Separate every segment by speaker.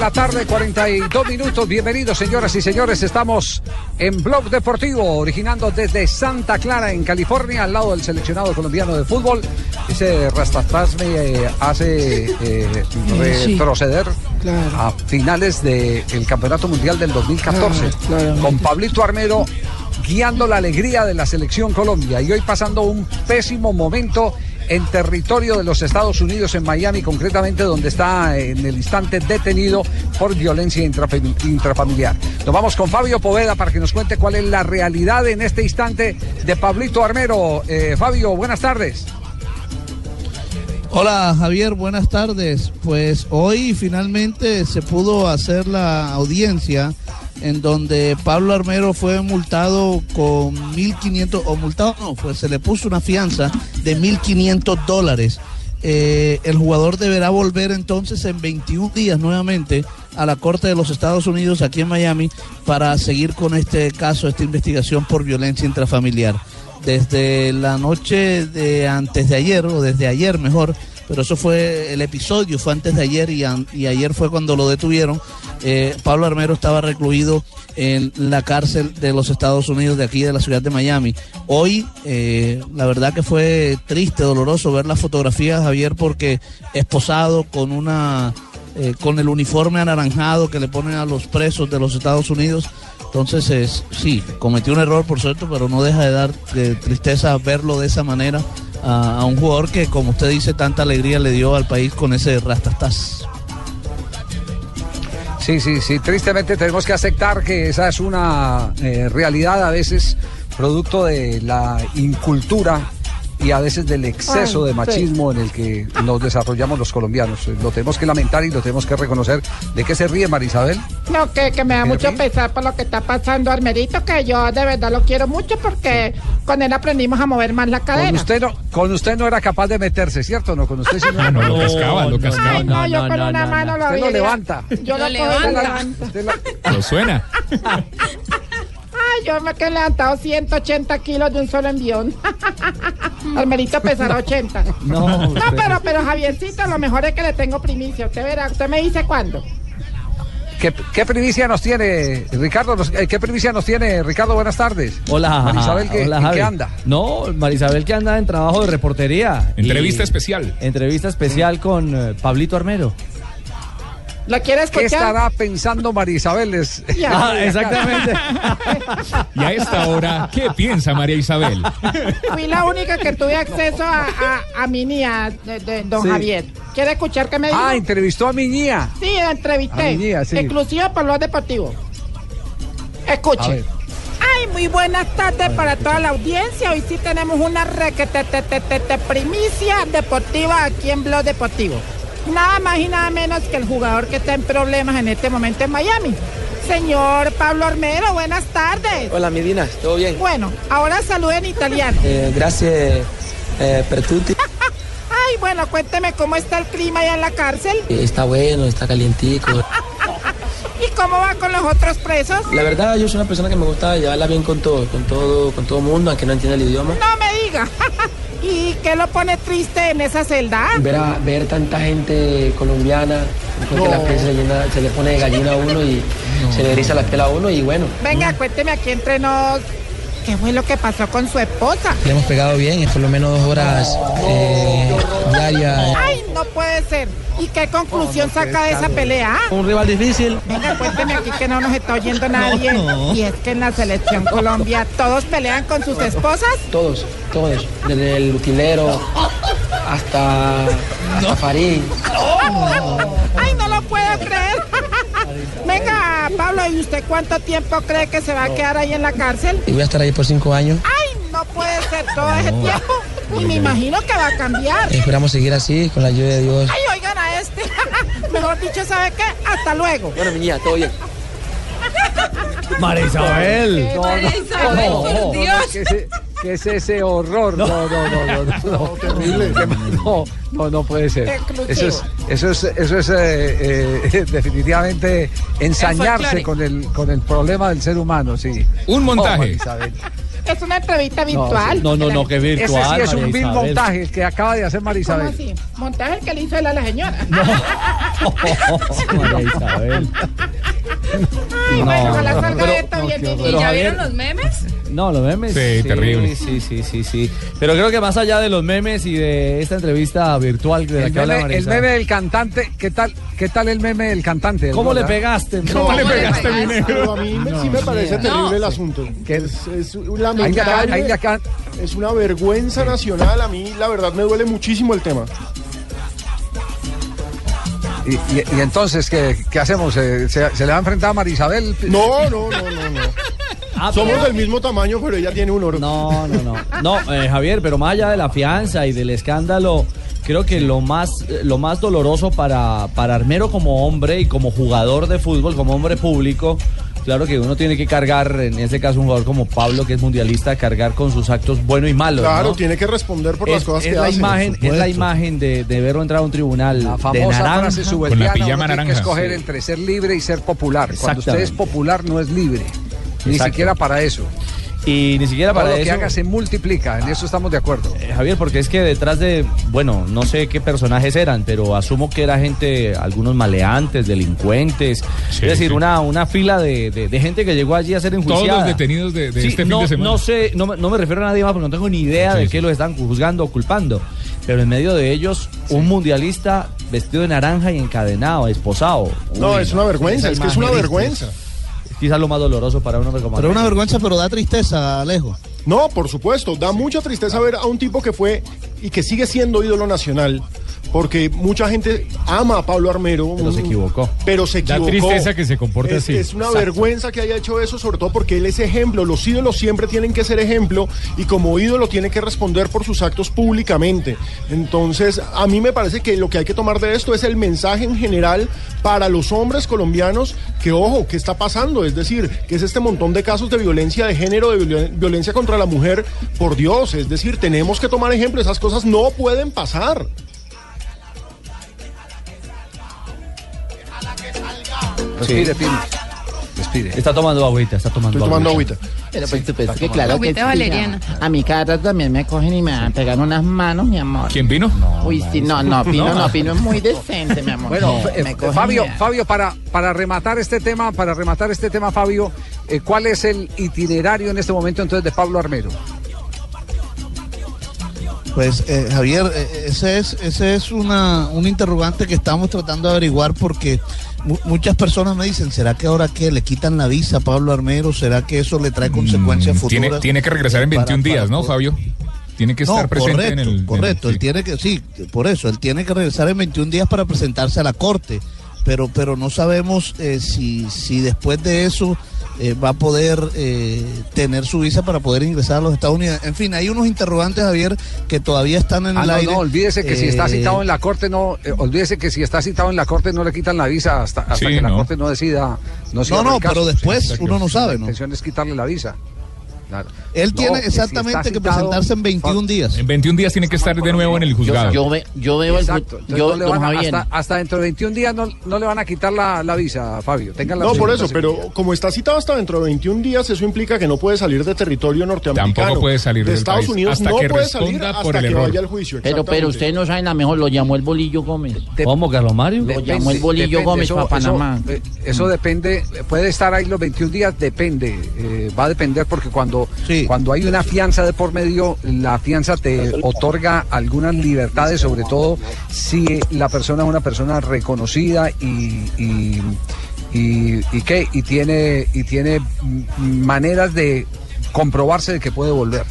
Speaker 1: La tarde, 42 minutos. Bienvenidos, señoras y señores. Estamos en Blog Deportivo, originando desde Santa Clara, en California, al lado del seleccionado colombiano de fútbol. Ese Rastastas me eh, hace eh, retroceder
Speaker 2: Claro.
Speaker 1: a finales del Campeonato Mundial del 2014,
Speaker 2: Claro,
Speaker 1: con Pablito Armero guiando la alegría de la selección Colombia y hoy pasando un pésimo momento en territorio de los Estados Unidos, en Miami concretamente, donde está en el instante detenido por violencia intrafam- intrafamiliar. Nos vamos con Fabio Poveda para que nos cuente cuál es la realidad en este instante de Pablito Armero. Eh, Fabio, buenas tardes.
Speaker 2: Hola Javier, buenas tardes. Pues hoy finalmente se pudo hacer la audiencia en donde Pablo Armero fue multado con 1.500, o multado no, se le puso una fianza de 1.500 dólares. Eh, el jugador deberá volver entonces en 21 días nuevamente a la Corte de los Estados Unidos aquí en Miami para seguir con este caso, esta investigación por violencia intrafamiliar. Desde la noche de antes de ayer, o desde ayer mejor, pero eso fue el episodio, fue antes de ayer y, y ayer fue cuando lo detuvieron. Eh, Pablo Armero estaba recluido en la cárcel de los Estados Unidos de aquí de la ciudad de Miami. Hoy, eh, la verdad que fue triste, doloroso ver las fotografías, Javier, porque esposado con una eh, con el uniforme anaranjado que le ponen a los presos de los Estados Unidos. Entonces, es, sí, cometió un error, por cierto, pero no deja de dar eh, tristeza verlo de esa manera a, un jugador que, como usted dice, tanta alegría le dio al país con ese rastastas.
Speaker 1: Sí, sí, sí. Tristemente tenemos que aceptar que esa es una eh, realidad a veces producto de la incultura y a veces del exceso
Speaker 3: Ay,
Speaker 1: de
Speaker 3: sí.
Speaker 1: machismo en el que nos desarrollamos los colombianos. Eh, Lo tenemos que lamentar y lo tenemos que reconocer. ¿De qué se ríe Marisabel?
Speaker 3: No, que, que me da
Speaker 1: ¿Pero
Speaker 3: mucho pesar por lo que está pasando Armerito, que yo de verdad lo quiero mucho porque con él aprendimos a mover más la
Speaker 1: Con
Speaker 3: cadera.
Speaker 1: usted no, con usted no era capaz de meterse, ¿cierto? No, con usted sí no.
Speaker 4: Ah, no, lo cascaba, lo cascaba.
Speaker 3: Ay, no, yo con una mano lo
Speaker 1: Usted lo levanta.
Speaker 3: Yo lo,
Speaker 5: levanta.
Speaker 1: Usted lo-
Speaker 4: Lo suena.
Speaker 3: Yo me he levantado 180 kilos de un solo envión. Armerito pesará 80.
Speaker 1: No,
Speaker 3: No, pero, pero Javiercito, lo mejor es que le tengo primicia. Usted verá, usted me dice cuándo.
Speaker 1: ¿Qué, qué primicia nos tiene Ricardo? Nos- eh, ¿Qué primicia nos tiene Ricardo? Buenas tardes.
Speaker 6: Hola,
Speaker 1: Marisabel, ¿qué,
Speaker 6: hola,
Speaker 1: ¿en
Speaker 6: Javi.
Speaker 1: qué anda?
Speaker 6: No, Marisabel que anda en trabajo de reportería.
Speaker 4: Entrevista
Speaker 6: Y-
Speaker 4: especial.
Speaker 6: Entrevista especial con eh, Pablito Armero.
Speaker 3: ¿Lo quiere
Speaker 1: ¿Qué estará pensando Marisabel? Es-
Speaker 3: Ya.
Speaker 6: Ah, exactamente.
Speaker 4: Y a esta hora, ¿qué piensa María Isabel?
Speaker 3: Fui la única que tuve acceso a, a, a mi niña, de, de don
Speaker 1: Sí.
Speaker 3: Javier. ¿Quiere escuchar qué me dijo?
Speaker 1: Ah, entrevistó a mi niña.
Speaker 3: Sí, la entrevisté.
Speaker 1: A mi niña, sí.
Speaker 3: Exclusiva por los deportivos. Escuche. Ay, muy buenas tardes para toda la audiencia. Hoy sí tenemos una requete te- te- te- te- primicia deportiva aquí en Blog Deportivo. Nada más y nada menos que el jugador que está en problemas en este momento en Miami. Señor Pablo Armero, buenas tardes.
Speaker 7: Hola, Medina, ¿todo bien?
Speaker 3: Bueno, ahora salude en italiano.
Speaker 7: Eh, gracias eh, per tutti.
Speaker 3: Ay, bueno, cuénteme cómo está el clima allá en la cárcel
Speaker 7: Eh, Está bueno, está calientico.
Speaker 3: y cómo va con los otros presos.
Speaker 7: La verdad, yo soy una persona que me gusta llevarla bien con todo, con todo, con todo mundo, aunque no entienda el idioma.
Speaker 3: No me diga. ¿Y qué lo pone triste en esa celda?
Speaker 7: Ver, a- ver tanta gente colombiana, porque la piel se, llena- se le pone de gallina a uno y se le eriza la piel a uno y bueno.
Speaker 3: Venga, cuénteme aquí entre nos. ¿Qué fue lo que pasó con su esposa?
Speaker 7: Le hemos pegado bien, es por lo menos dos horas eh, diarias.
Speaker 3: Ay, no puede ser. ¿Y qué conclusión saca de esa pelea?
Speaker 7: Un rival difícil.
Speaker 3: Venga, cuénteme aquí que no nos está oyendo nadie. Y es que en la selección Colombia todos pelean con sus esposas.
Speaker 7: Todos, todos. Desde el utilero hasta, hasta Farid.
Speaker 3: Ay, no lo puedo creer. Venga, Pablo, ¿y usted cuánto tiempo cree que se va a quedar ahí en la cárcel?
Speaker 7: Y voy a estar ahí por cinco años.
Speaker 3: Ay, no puede ser todo ese tiempo. Y me imagino que va a cambiar.
Speaker 7: Esperamos seguir así, con la ayuda de Dios.
Speaker 3: Ay, oigan a este. Mejor dicho, ¿sabe qué? Hasta luego.
Speaker 7: Bueno, mi niña, todo bien.
Speaker 6: María Isabel.
Speaker 1: No, no, no, no, no, ¿qué, es, ese horror? No, no, no, no, no, no, terrible. No, no, no puede ser. Eso es, eso es, eso es eh, eh, definitivamente ensañarse con el, con el problema del ser humano, sí.
Speaker 4: Un montaje.
Speaker 1: Oh, Isabel.
Speaker 3: Es una entrevista virtual.
Speaker 6: No, no, no, que
Speaker 1: Ese
Speaker 6: virtual.
Speaker 1: sí es un vil montaje el que acaba de hacer María
Speaker 3: ¿Cómo
Speaker 1: Isabel.
Speaker 3: así? Montaje el que le hizo él a la señora.
Speaker 6: María Isabel.
Speaker 3: Ay, bueno, ojalá
Speaker 6: no,
Speaker 3: salga
Speaker 6: pero-
Speaker 3: esto bien, bien,
Speaker 6: pero
Speaker 3: bien.
Speaker 6: Javier-
Speaker 5: los memes?
Speaker 6: No, los memes.
Speaker 4: Sí, terrible.
Speaker 6: Sí, sí, sí, sí. Pero creo que más allá de los memes y de esta entrevista virtual de la
Speaker 1: El
Speaker 6: que habla
Speaker 1: meme,
Speaker 6: María
Speaker 1: el
Speaker 6: Isabel.
Speaker 1: meme del cantante, ¿qué tal, qué tal el meme del cantante? del
Speaker 6: ¿Cómo le pegaste?
Speaker 4: ¿Cómo le
Speaker 5: ¿Cómo le
Speaker 4: pegaste, mi
Speaker 5: pegaste?
Speaker 4: negro?
Speaker 8: A mí me- sí me parece
Speaker 6: No.
Speaker 8: terrible el asunto.
Speaker 1: ¿Qué?
Speaker 8: Es, es
Speaker 1: Ahí le acá-
Speaker 8: lamentable.
Speaker 1: ahí le acá-
Speaker 8: Es una vergüenza nacional. A mí, la verdad, me duele muchísimo el tema.
Speaker 1: Y, y- y entonces, ¿qué, qué hacemos? ¿Se, se- se le va a enfrentar a María Isabel?
Speaker 8: No, no, no, no, no.
Speaker 6: Ah,
Speaker 8: Somos
Speaker 6: pero-
Speaker 8: del mismo tamaño, pero ella tiene un oro.
Speaker 6: No, no, no. No, eh, Javier, pero más allá de la fianza y del escándalo, creo que lo más, eh, lo más doloroso para, para Armero como hombre y como jugador de fútbol, como hombre público, claro que uno tiene que cargar, en este caso un jugador como Pablo, que es mundialista, cargar con sus actos buenos y malos.
Speaker 8: Claro,
Speaker 6: ¿no?
Speaker 8: tiene que responder por las cosas
Speaker 6: es
Speaker 8: que
Speaker 6: la
Speaker 8: hace.
Speaker 6: imagen, es la imagen de, de verlo entrar a un tribunal
Speaker 1: La
Speaker 6: de
Speaker 1: famosa
Speaker 6: naranja.
Speaker 1: frase
Speaker 4: Con la pijama
Speaker 1: uno tiene que
Speaker 4: naranja,
Speaker 1: escoger
Speaker 4: sí.
Speaker 1: entre ser libre y ser popular. Cuando usted es popular no es libre. Ni
Speaker 6: Exacto.
Speaker 1: siquiera para eso.
Speaker 6: Y ni siquiera
Speaker 1: Todo
Speaker 6: para
Speaker 1: lo que
Speaker 6: eso.
Speaker 1: haga se multiplica, en eso estamos de acuerdo.
Speaker 6: Eh, Javier, porque es que detrás de, bueno, no sé qué personajes eran, pero asumo que era gente, algunos maleantes, delincuentes,
Speaker 4: Sí,
Speaker 6: es decir,
Speaker 4: sí.
Speaker 6: una, una fila de, de- de gente que llegó allí a ser
Speaker 4: Todos
Speaker 6: enjuiciada.
Speaker 4: los detenidos de, de
Speaker 6: Sí,
Speaker 4: este
Speaker 6: no,
Speaker 4: fin de semana.
Speaker 6: no sé, no, me- no me refiero a nadie más porque no tengo ni idea
Speaker 4: Sí,
Speaker 6: de
Speaker 4: sí.
Speaker 6: qué lo están juzgando o culpando, pero en medio de ellos, un mundialista vestido de naranja y encadenado, esposado.
Speaker 8: No,
Speaker 6: Uy,
Speaker 8: es una vergüenza, es que es una vergüenza.
Speaker 6: Es quizás lo más doloroso para un hombre como
Speaker 2: Pero una vergüenza, pero da tristeza, Alejo.
Speaker 8: No, por supuesto, da mucha tristeza ver a un tipo que fue y que sigue siendo ídolo nacional, porque mucha gente ama a Pablo Armero.
Speaker 6: Pero se
Speaker 8: un-
Speaker 6: equivocó.
Speaker 8: Pero se equivocó.
Speaker 4: tristeza que se comporte
Speaker 8: es,
Speaker 4: así.
Speaker 8: Es una
Speaker 6: Exacto.
Speaker 8: vergüenza que haya hecho eso, sobre todo porque él es ejemplo. Los ídolos siempre tienen que ser ejemplo y como ídolo tiene que responder por sus actos públicamente. Entonces, a mí me parece que lo que hay que tomar de esto es el mensaje en general para los hombres colombianos que, ojo, ¿qué está pasando? Es decir, que es este montón de casos de violencia de género, de violen- violencia contra la mujer. Por Dios, es decir, tenemos que tomar ejemplo. Esas cosas no pueden pasar.
Speaker 1: Respire, Pino. Respire.
Speaker 6: Está tomando agüita, está tomando
Speaker 8: Estoy tomando agüita.
Speaker 3: Pero por supuesto que claro que
Speaker 5: Agüita
Speaker 3: sí,
Speaker 5: valeriana.
Speaker 3: A mi cada rato también me cogen y me van a pegar unas manos, mi amor.
Speaker 4: ¿Quién vino?
Speaker 3: Uy, sí, no, no, Pino no, Pino es muy decente, mi amor.
Speaker 1: Bueno,
Speaker 3: Me-
Speaker 1: eh,
Speaker 3: me cogen
Speaker 1: Fabio,
Speaker 3: y
Speaker 1: Fabio, para, para rematar este tema, para rematar este tema, Fabio, eh, ¿cuál es el itinerario en este momento entonces de Pablo Armero?
Speaker 2: Pues eh, Javier, ese es, ese es una, un interrogante que estamos tratando de averiguar porque muchas personas me dicen, ¿será que ahora que le quitan la visa a Pablo Armero? ¿Será que eso le trae consecuencias
Speaker 4: Mm,
Speaker 2: futuras?
Speaker 4: Tiene, tiene que regresar en
Speaker 2: para-
Speaker 4: 21 días,
Speaker 2: para
Speaker 4: ¿no, Fabio? Tiene que estar
Speaker 2: no,
Speaker 4: presente
Speaker 2: correcto,
Speaker 4: en el. en el-
Speaker 2: correcto.
Speaker 4: sí.
Speaker 2: Él tiene que, sí, por eso, él tiene que regresar en 21 días para presentarse a la corte. Pero, pero no sabemos eh, si, si después de eso eh, va a poder eh, tener su visa para poder ingresar a los Estados Unidos. En fin, hay unos interrogantes, Javier, que todavía están en
Speaker 1: Ah,
Speaker 2: el
Speaker 1: no,
Speaker 2: aire.
Speaker 1: no, olvídese que si está
Speaker 2: Eh,
Speaker 1: citado en la corte, no, eh, olvídese que si está citado en la corte no le quitan la visa hasta, hasta
Speaker 4: Sí,
Speaker 1: que la
Speaker 4: no.
Speaker 1: corte no decida. No,
Speaker 2: no,
Speaker 1: caso.
Speaker 2: pero después
Speaker 1: Sí,
Speaker 2: uno no sabe,
Speaker 1: La
Speaker 2: ¿no?
Speaker 1: intención es quitarle la visa.
Speaker 2: Él
Speaker 4: No,
Speaker 2: tiene
Speaker 4: que si
Speaker 2: exactamente que presentarse en 21 días.
Speaker 4: En 21 días tiene que estar de nuevo en el juzgado.
Speaker 5: Yo, ve- yo veo el
Speaker 1: Exacto. Entonces
Speaker 5: yo,
Speaker 1: no le
Speaker 5: don
Speaker 1: van a- hasta, hasta dentro de 21 días no, no le van a quitar la, la visa, Fabio. Tengan la
Speaker 8: No, por eso, pero como está citado hasta dentro de 21 días, eso implica que no puede salir de territorio norteamericano.
Speaker 4: Tampoco puede salir
Speaker 8: de
Speaker 4: del
Speaker 8: Estados
Speaker 4: país,
Speaker 8: Unidos.
Speaker 4: hasta
Speaker 8: no
Speaker 4: que
Speaker 8: puede salir
Speaker 4: responda
Speaker 8: hasta
Speaker 4: por el
Speaker 8: que
Speaker 4: error.
Speaker 8: vaya al juicio.
Speaker 5: Pero, pero ustedes no saben la mejor, lo llamó el Bolillo Gómez.
Speaker 6: ¿Cómo, Carlos Mario?
Speaker 5: Lo llamó el Bolillo
Speaker 1: depende,
Speaker 5: Gómez
Speaker 1: eso-
Speaker 5: para Panamá.
Speaker 1: Eso, eh, eso depende, puede estar ahí los 21 días, depende, eh, va a depender porque cuando, cuando hay una fianza de por medio, la fianza te otorga algunas libertades, sobre todo si la persona es una persona reconocida y, y, y, y qué, y tiene, y tiene maneras de comprobarse de que puede volver.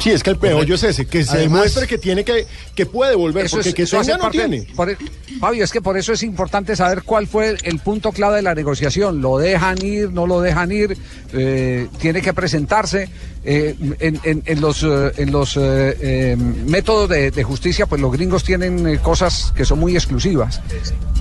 Speaker 8: Sí, es que el peor es ese, que se
Speaker 1: Además-
Speaker 8: demuestre que tiene que, que puede volver, porque
Speaker 1: es-
Speaker 8: que
Speaker 1: eso hace
Speaker 8: tenga no
Speaker 1: parte-
Speaker 8: tiene.
Speaker 1: por e- Fabio, es que por eso es importante saber cuál fue el, el punto clave de la negociación. ¿Lo dejan ir? ¿No lo dejan ir? Eh, ¿Tiene que presentarse? Eh, en, en- en los, eh, en los eh, eh, métodos de, de justicia, pues los gringos tienen eh, cosas que son muy exclusivas.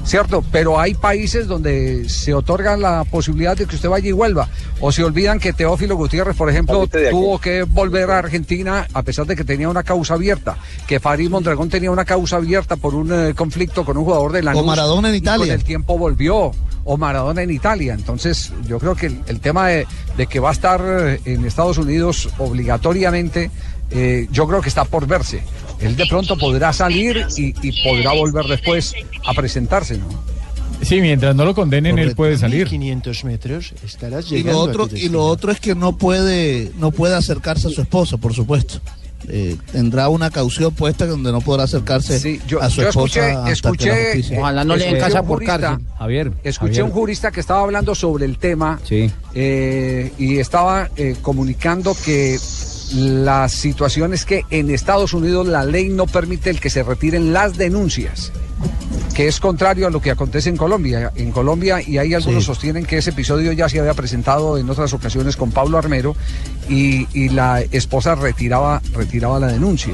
Speaker 1: ¿Cierto? Pero hay países donde se otorga la posibilidad de que usted vaya y vuelva. O se olvidan que Teófilo Gutiérrez, por ejemplo, tuvo que volver a Argentina a pesar de que tenía una causa abierta. Que Farid Mondragón tenía una causa abierta por un eh, conflicto con un jugador de la
Speaker 2: O Maradona en Italia.
Speaker 1: Con el tiempo volvió. O Maradona en Italia. Entonces, yo creo que el, el tema de, de que va a estar en Estados Unidos obligatoriamente, eh, yo creo que está por verse. Él de pronto podrá salir y, y podrá volver después a presentarse, ¿no?
Speaker 4: Sí, mientras no lo condenen, él puede salir.
Speaker 8: 500 metros, estarás
Speaker 2: Y lo otro y lo otro es que no puede no puede acercarse a su esposa, por supuesto. Eh, tendrá una caución puesta donde no podrá acercarse a su
Speaker 1: yo
Speaker 2: esposa
Speaker 1: escuché,
Speaker 2: hasta que la
Speaker 1: escuché,
Speaker 2: justicia-
Speaker 1: escuché un jurista-
Speaker 6: Javier.
Speaker 1: Escuché
Speaker 6: Javier.
Speaker 1: un jurista que estaba hablando sobre el tema
Speaker 6: Sí.
Speaker 1: eh, y estaba eh, comunicando que la situación es que en Estados Unidos la ley no permite el que se retiren las denuncias, que es contrario a lo que acontece en Colombia. En Colombia, y hay algunos
Speaker 2: Sí.
Speaker 1: sostienen que ese episodio ya se había presentado en otras ocasiones con Pablo Armero y, y la esposa retiraba, retiraba la denuncia.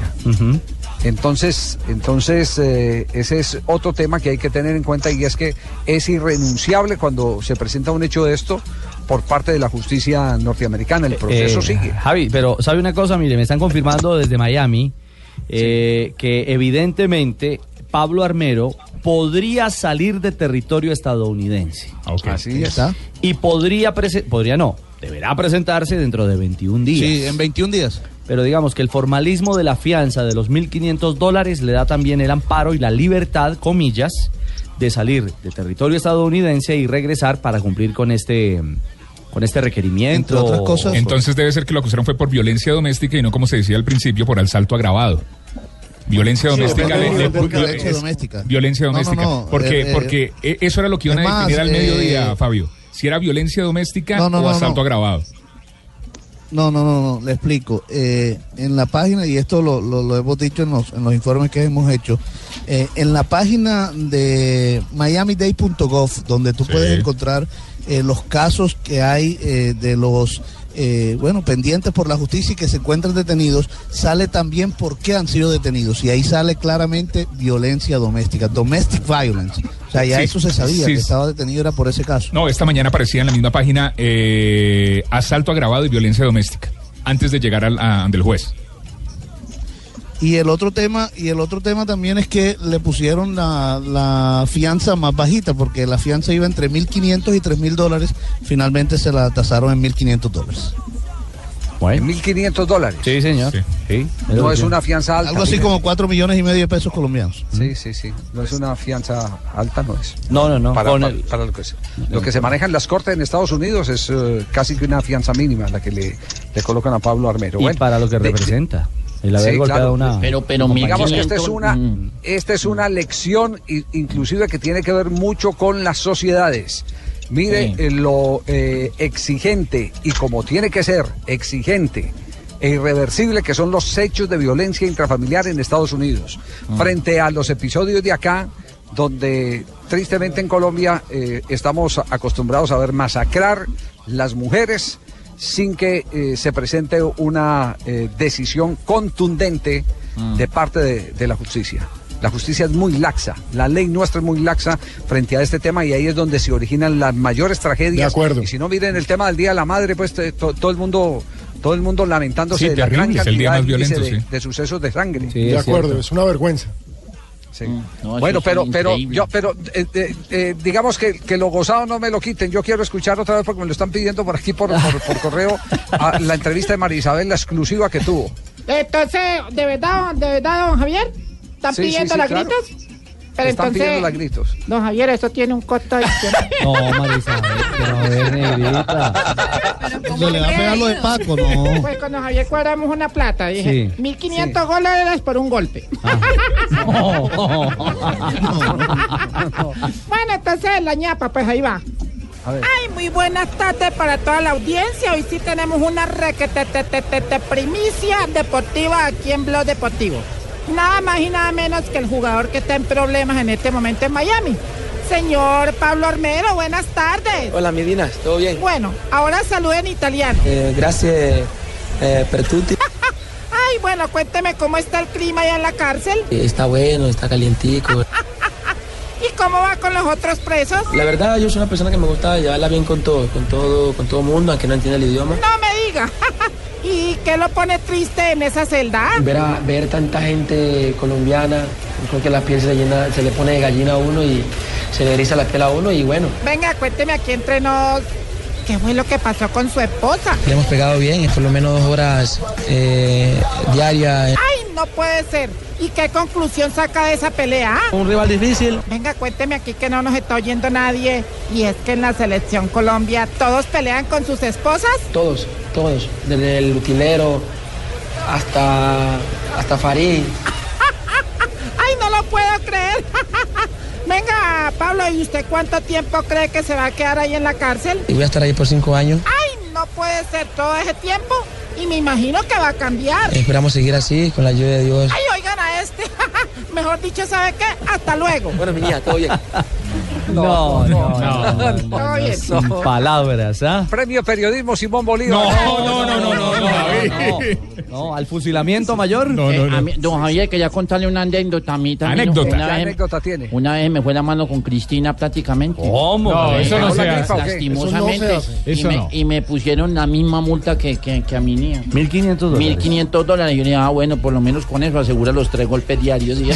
Speaker 1: Entonces, entonces eh, ese es otro tema que hay que tener en cuenta y es que es irrenunciable cuando se presenta un hecho de esto por parte de la justicia norteamericana. El proceso
Speaker 6: Eh,
Speaker 1: sigue.
Speaker 6: Javi, pero ¿sabe una cosa? Mire, me están confirmando desde Miami eh, que evidentemente Pablo Armero podría salir de territorio estadounidense.
Speaker 1: Así es.
Speaker 6: Y podría, podría no, deberá presentarse dentro de 21 días.
Speaker 2: Sí, en 21 días.
Speaker 6: Pero digamos que el formalismo de la fianza de los 1.500 dólares le da también el amparo y la libertad, comillas, de salir de territorio estadounidense y regresar para cumplir con este, con este requerimiento.
Speaker 4: Entonces debe ser que lo acusaron fue por violencia doméstica y no como se decía al principio por asalto agravado. Violencia
Speaker 2: Sí,
Speaker 4: doméstica.
Speaker 2: depende
Speaker 4: le- le- le-
Speaker 2: violencia doméstica.
Speaker 4: Violencia
Speaker 2: No, no,
Speaker 4: doméstica.
Speaker 2: no,
Speaker 4: Porque,
Speaker 2: eh, eh,
Speaker 4: porque eh, eso era lo que iban a
Speaker 2: más,
Speaker 4: definir al mediodía,
Speaker 2: eh,
Speaker 4: Fabio. Si era violencia doméstica o asalto agravado.
Speaker 2: No, no, no, no, le explico. Eh, en la página, y esto lo, lo- lo hemos dicho en los, en los informes que hemos hecho, en la página de miamiday.gov, donde tú
Speaker 4: Sí.
Speaker 2: puedes encontrar eh, los casos que hay eh, de los, eh, bueno, pendientes por la justicia y que se encuentran detenidos, sale también por qué han sido detenidos. Y ahí sale claramente violencia doméstica, domestic violence. O sea, ya
Speaker 4: Sí,
Speaker 2: eso se sabía,
Speaker 4: sí.
Speaker 2: que estaba detenido era por ese caso.
Speaker 4: No, esta mañana aparecía en la misma página eh, asalto agravado y violencia doméstica. Antes de llegar al a- del juez.
Speaker 2: Y el otro tema, y el otro tema también es que le pusieron la, la fianza más bajita, porque la fianza iba entre 1.500 y 3.000 dólares, finalmente se la tasaron en 1.500 dólares.
Speaker 1: En 1.500 dólares.
Speaker 6: Sí, señor. Sí.
Speaker 1: No es una fianza alta.
Speaker 2: Algo así como 4 millones y medio de pesos colombianos.
Speaker 1: Sí, sí, sí. No es una fianza alta, no es.
Speaker 6: No, no, no.
Speaker 1: Para,
Speaker 6: Con
Speaker 1: para-
Speaker 6: el-
Speaker 1: para lo, que se, lo que se maneja en las cortes en Estados Unidos es eh, casi que una fianza mínima la que le, le colocan a Pablo Armero.
Speaker 6: y
Speaker 1: Bueno,
Speaker 6: para lo que
Speaker 1: de-
Speaker 6: representa. El haber
Speaker 1: Sí,
Speaker 6: golpeado
Speaker 1: claro.
Speaker 6: una.
Speaker 5: Pero, pero
Speaker 1: digamos que esta es
Speaker 5: 1500,
Speaker 1: una,
Speaker 5: mm.
Speaker 1: esta es una lección inclusive que tiene que ver mucho con las sociedades. Mire
Speaker 5: Sí.
Speaker 1: eh, lo eh, exigente y como tiene que ser exigente e irreversible que son los hechos de violencia intrafamiliar en Estados Unidos
Speaker 5: Mm.
Speaker 1: frente a los episodios de acá donde tristemente en Colombia eh, estamos acostumbrados a ver masacrar las mujeres sin que eh, se presente una eh, decisión contundente
Speaker 5: Mm.
Speaker 1: de parte de, de la justicia. La justicia es muy laxa, la ley nuestra es muy laxa frente a este tema y ahí es donde se originan las mayores tragedias.
Speaker 8: De acuerdo.
Speaker 1: Y si no miren el tema del Día de la Madre, pues te- to- todo el mundo todo el mundo lamentándose
Speaker 4: Sí,
Speaker 1: de la gran
Speaker 4: terrible, es el día
Speaker 1: cantidad
Speaker 4: más
Speaker 1: de índice
Speaker 4: violento,
Speaker 1: de,
Speaker 4: sí.
Speaker 1: de sucesos de sangre.
Speaker 8: de acuerdo, es una vergüenza.
Speaker 1: Sí.
Speaker 5: no, eso
Speaker 1: bueno, pero, pero,
Speaker 5: increíble.
Speaker 1: yo, pero eh, eh, eh, digamos que, que lo gozado no me lo quiten. Yo quiero escuchar otra vez porque me lo están pidiendo por aquí por, por, por correo a la entrevista de María Isabel, la exclusiva que tuvo.
Speaker 3: Entonces, ¿de verdad, de verdad, don Javier? ¿Están
Speaker 1: Sí,
Speaker 3: pidiendo
Speaker 1: sí,
Speaker 3: las
Speaker 1: claro.
Speaker 3: gritos? Pero
Speaker 1: Están
Speaker 3: entonces,
Speaker 1: pidiendo las gritos.
Speaker 3: don Javier, eso tiene un costo adicional.
Speaker 6: No, Marisa, pero a ver, negrita.
Speaker 2: Se le va a pegar lo de Paco, no.
Speaker 3: Pues con don Javier cuadramos una plata. Dije,
Speaker 6: Sí.
Speaker 3: 1.500 dólares por un golpe. Bueno, entonces la ñapa, pues ahí va.
Speaker 1: A ver.
Speaker 3: Ay, muy buenas tardes para toda la audiencia. Hoy sí tenemos una requetetetetete primicia deportiva aquí en Blog Deportivo. Nada más y nada menos que el jugador que está en problemas en este momento en Miami. Señor Pablo Armero, buenas tardes.
Speaker 7: Hola, mi Dinas, ¿todo bien?
Speaker 3: Bueno, ahora saluden en italiano.
Speaker 7: Eh, gracias eh, per tutti.
Speaker 3: Ay, bueno, cuénteme cómo está el clima allá en la cárcel
Speaker 7: Eh, Está bueno, está calientico.
Speaker 3: y cómo va con los otros presos.
Speaker 7: La verdad, yo soy una persona que me gusta llevarla bien con todo, con todo, con todo mundo, aunque no entienda el idioma.
Speaker 3: No me diga. ¿Y qué lo pone triste en esa celda?
Speaker 7: Ver, a- ver tanta gente colombiana, creo que la piel se le, llena, se le pone de gallina a uno y se le eriza la piel a uno y bueno.
Speaker 3: Venga, cuénteme aquí entre nos. ¿Qué fue lo que pasó con su esposa?
Speaker 7: Le hemos pegado bien, es por lo menos dos horas eh, diarias.
Speaker 3: ¡Ay, no puede ser! ¿Y qué conclusión saca de esa pelea?
Speaker 7: Un rival difícil.
Speaker 3: Venga, cuénteme aquí que no nos está oyendo nadie. Y es que en la selección Colombia todos pelean con sus esposas.
Speaker 7: Todos, todos, desde el utilero hasta, hasta Farid.
Speaker 3: ¡Ay, no lo puedo creer! Venga, Pablo, ¿y usted cuánto tiempo cree que se va a quedar ahí en la cárcel?
Speaker 7: Y voy a estar ahí por cinco años.
Speaker 3: ¡Ay, no puede ser todo ese tiempo! Y me imagino que va a cambiar.
Speaker 7: Esperamos seguir así, con la ayuda de Dios.
Speaker 3: ¡Ay, oigan a este! Mejor dicho, ¿sabe qué? Hasta luego.
Speaker 7: Bueno, mi niña, todo bien.
Speaker 6: No, no, no. no. Sin palabras, ¿ah?
Speaker 1: Premio Periodismo Simón Bolívar.
Speaker 4: No, no, no, no, no, no.
Speaker 6: No, no, al fusilamiento mayor.
Speaker 4: No,
Speaker 5: Eh,
Speaker 4: no, no.
Speaker 5: mí- don Javier, quería contarle una anécdota a mí también.
Speaker 4: Anécdota.
Speaker 1: ¿Qué
Speaker 5: Una vez,
Speaker 1: anécdota tiene?
Speaker 5: una vez me fue la mano con Cristina prácticamente.
Speaker 6: ¿Cómo?
Speaker 4: No, eso no
Speaker 1: ¿Con la
Speaker 4: se hace.
Speaker 5: Lastimosamente.
Speaker 8: No
Speaker 5: y, me,
Speaker 4: no.
Speaker 5: pusieron la misma multa que, que, que a mi niña.
Speaker 6: 1.500 dólares.
Speaker 5: 1.500 dólares. Y yo le dije, ah, bueno, por lo menos con eso asegura los tres golpes diarios. Y-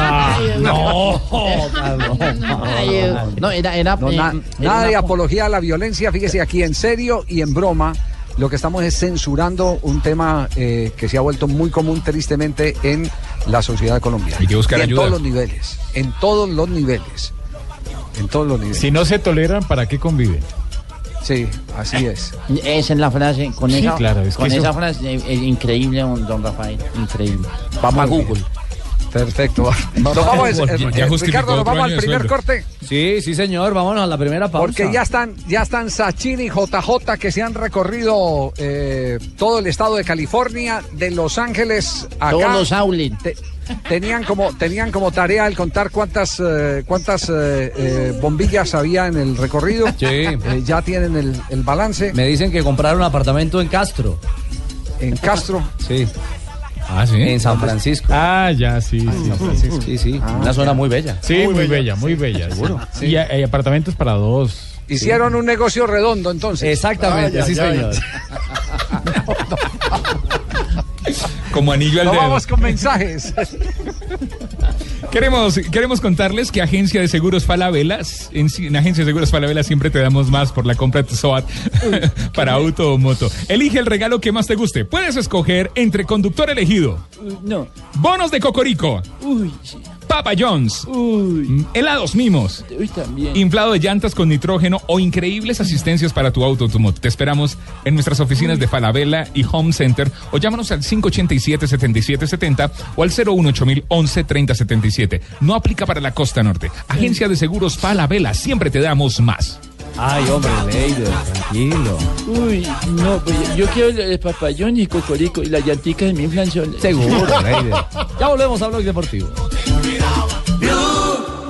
Speaker 4: Ah,
Speaker 6: No.
Speaker 5: Ay, eh, no, era, era,
Speaker 1: No,
Speaker 5: eh,
Speaker 1: na-
Speaker 5: era
Speaker 1: nada de apología a la violencia. Fíjese, aquí en serio y en broma, lo que estamos es censurando un tema eh, que se ha vuelto muy común, tristemente, en la sociedad colombiana.
Speaker 4: Hay que buscar
Speaker 1: Y en
Speaker 4: ayuda.
Speaker 1: todos los niveles. En todos los niveles. En todos los niveles.
Speaker 9: Si no se toleran, ¿para qué conviven?
Speaker 1: Sí, así es.
Speaker 5: Esa es la frase. Con
Speaker 9: Sí,
Speaker 5: esa,
Speaker 9: claro, es que
Speaker 5: con
Speaker 9: eso-
Speaker 5: esa frase eh, es increíble, don Rafael. Increíble. Vamos a. Google.
Speaker 1: Perfecto. Nos vamos, eh, eh, Ricardo, nos vamos al primer corte.
Speaker 6: Sí, sí, señor. Vámonos a la primera pausa.
Speaker 1: Porque ya están, ya están Sachin y JJ que se han recorrido eh, todo el estado de California, de Los Ángeles acá.
Speaker 5: Todos los outlets.
Speaker 1: Te- tenían como tenían como tarea el contar cuántas eh, cuántas eh, eh, bombillas había en el recorrido.
Speaker 6: Sí.
Speaker 1: Eh, ya tienen el, el balance
Speaker 6: Me dicen que compraron un apartamento en Castro.
Speaker 1: en Castro.
Speaker 6: Sí.
Speaker 4: Ah, sí.
Speaker 6: En San Francisco.
Speaker 9: Ah, ya, sí, sí.
Speaker 6: Sí, sí. Una zona muy bella.
Speaker 9: Sí, muy, bella, muy bella. Seguro. Y hay apartamentos para dos.
Speaker 1: Hicieron un negocio redondo entonces.
Speaker 6: Exactamente,
Speaker 8: Ay,
Speaker 6: sí,
Speaker 8: ay,
Speaker 6: señor.
Speaker 4: Como anillo al
Speaker 1: No
Speaker 4: dedo.
Speaker 1: vamos con mensajes.
Speaker 4: Queremos, queremos contarles que Agencia de Seguros Falabella, en, en Agencia de Seguros Falabella siempre te damos más por la compra de tu SOAT para auto o moto. Elige el regalo que más te guste. Puedes escoger entre conductor elegido,
Speaker 5: No.
Speaker 4: bonos de Cocorico,
Speaker 5: Uy, sí.
Speaker 4: Papa John's,
Speaker 5: Uy.
Speaker 4: mm, helados mimos,
Speaker 5: Uy, también.
Speaker 4: inflado de llantas con nitrógeno o increíbles asistencias para tu auto o tu moto. Te esperamos en nuestras oficinas de Falabella y Home Center o llámanos al 587-7770 o al 018-11-3077. No aplica para la costa norte. Agencia de Seguros Falabella, siempre te damos más.
Speaker 6: Ay, hombre, Leider, tranquilo.
Speaker 5: Uy, no, pues yo, yo quiero el, el papayón y cocorico y las llanticas de mi inflación.
Speaker 6: Seguro, Leider. Ya volvemos a Blog Deportivo.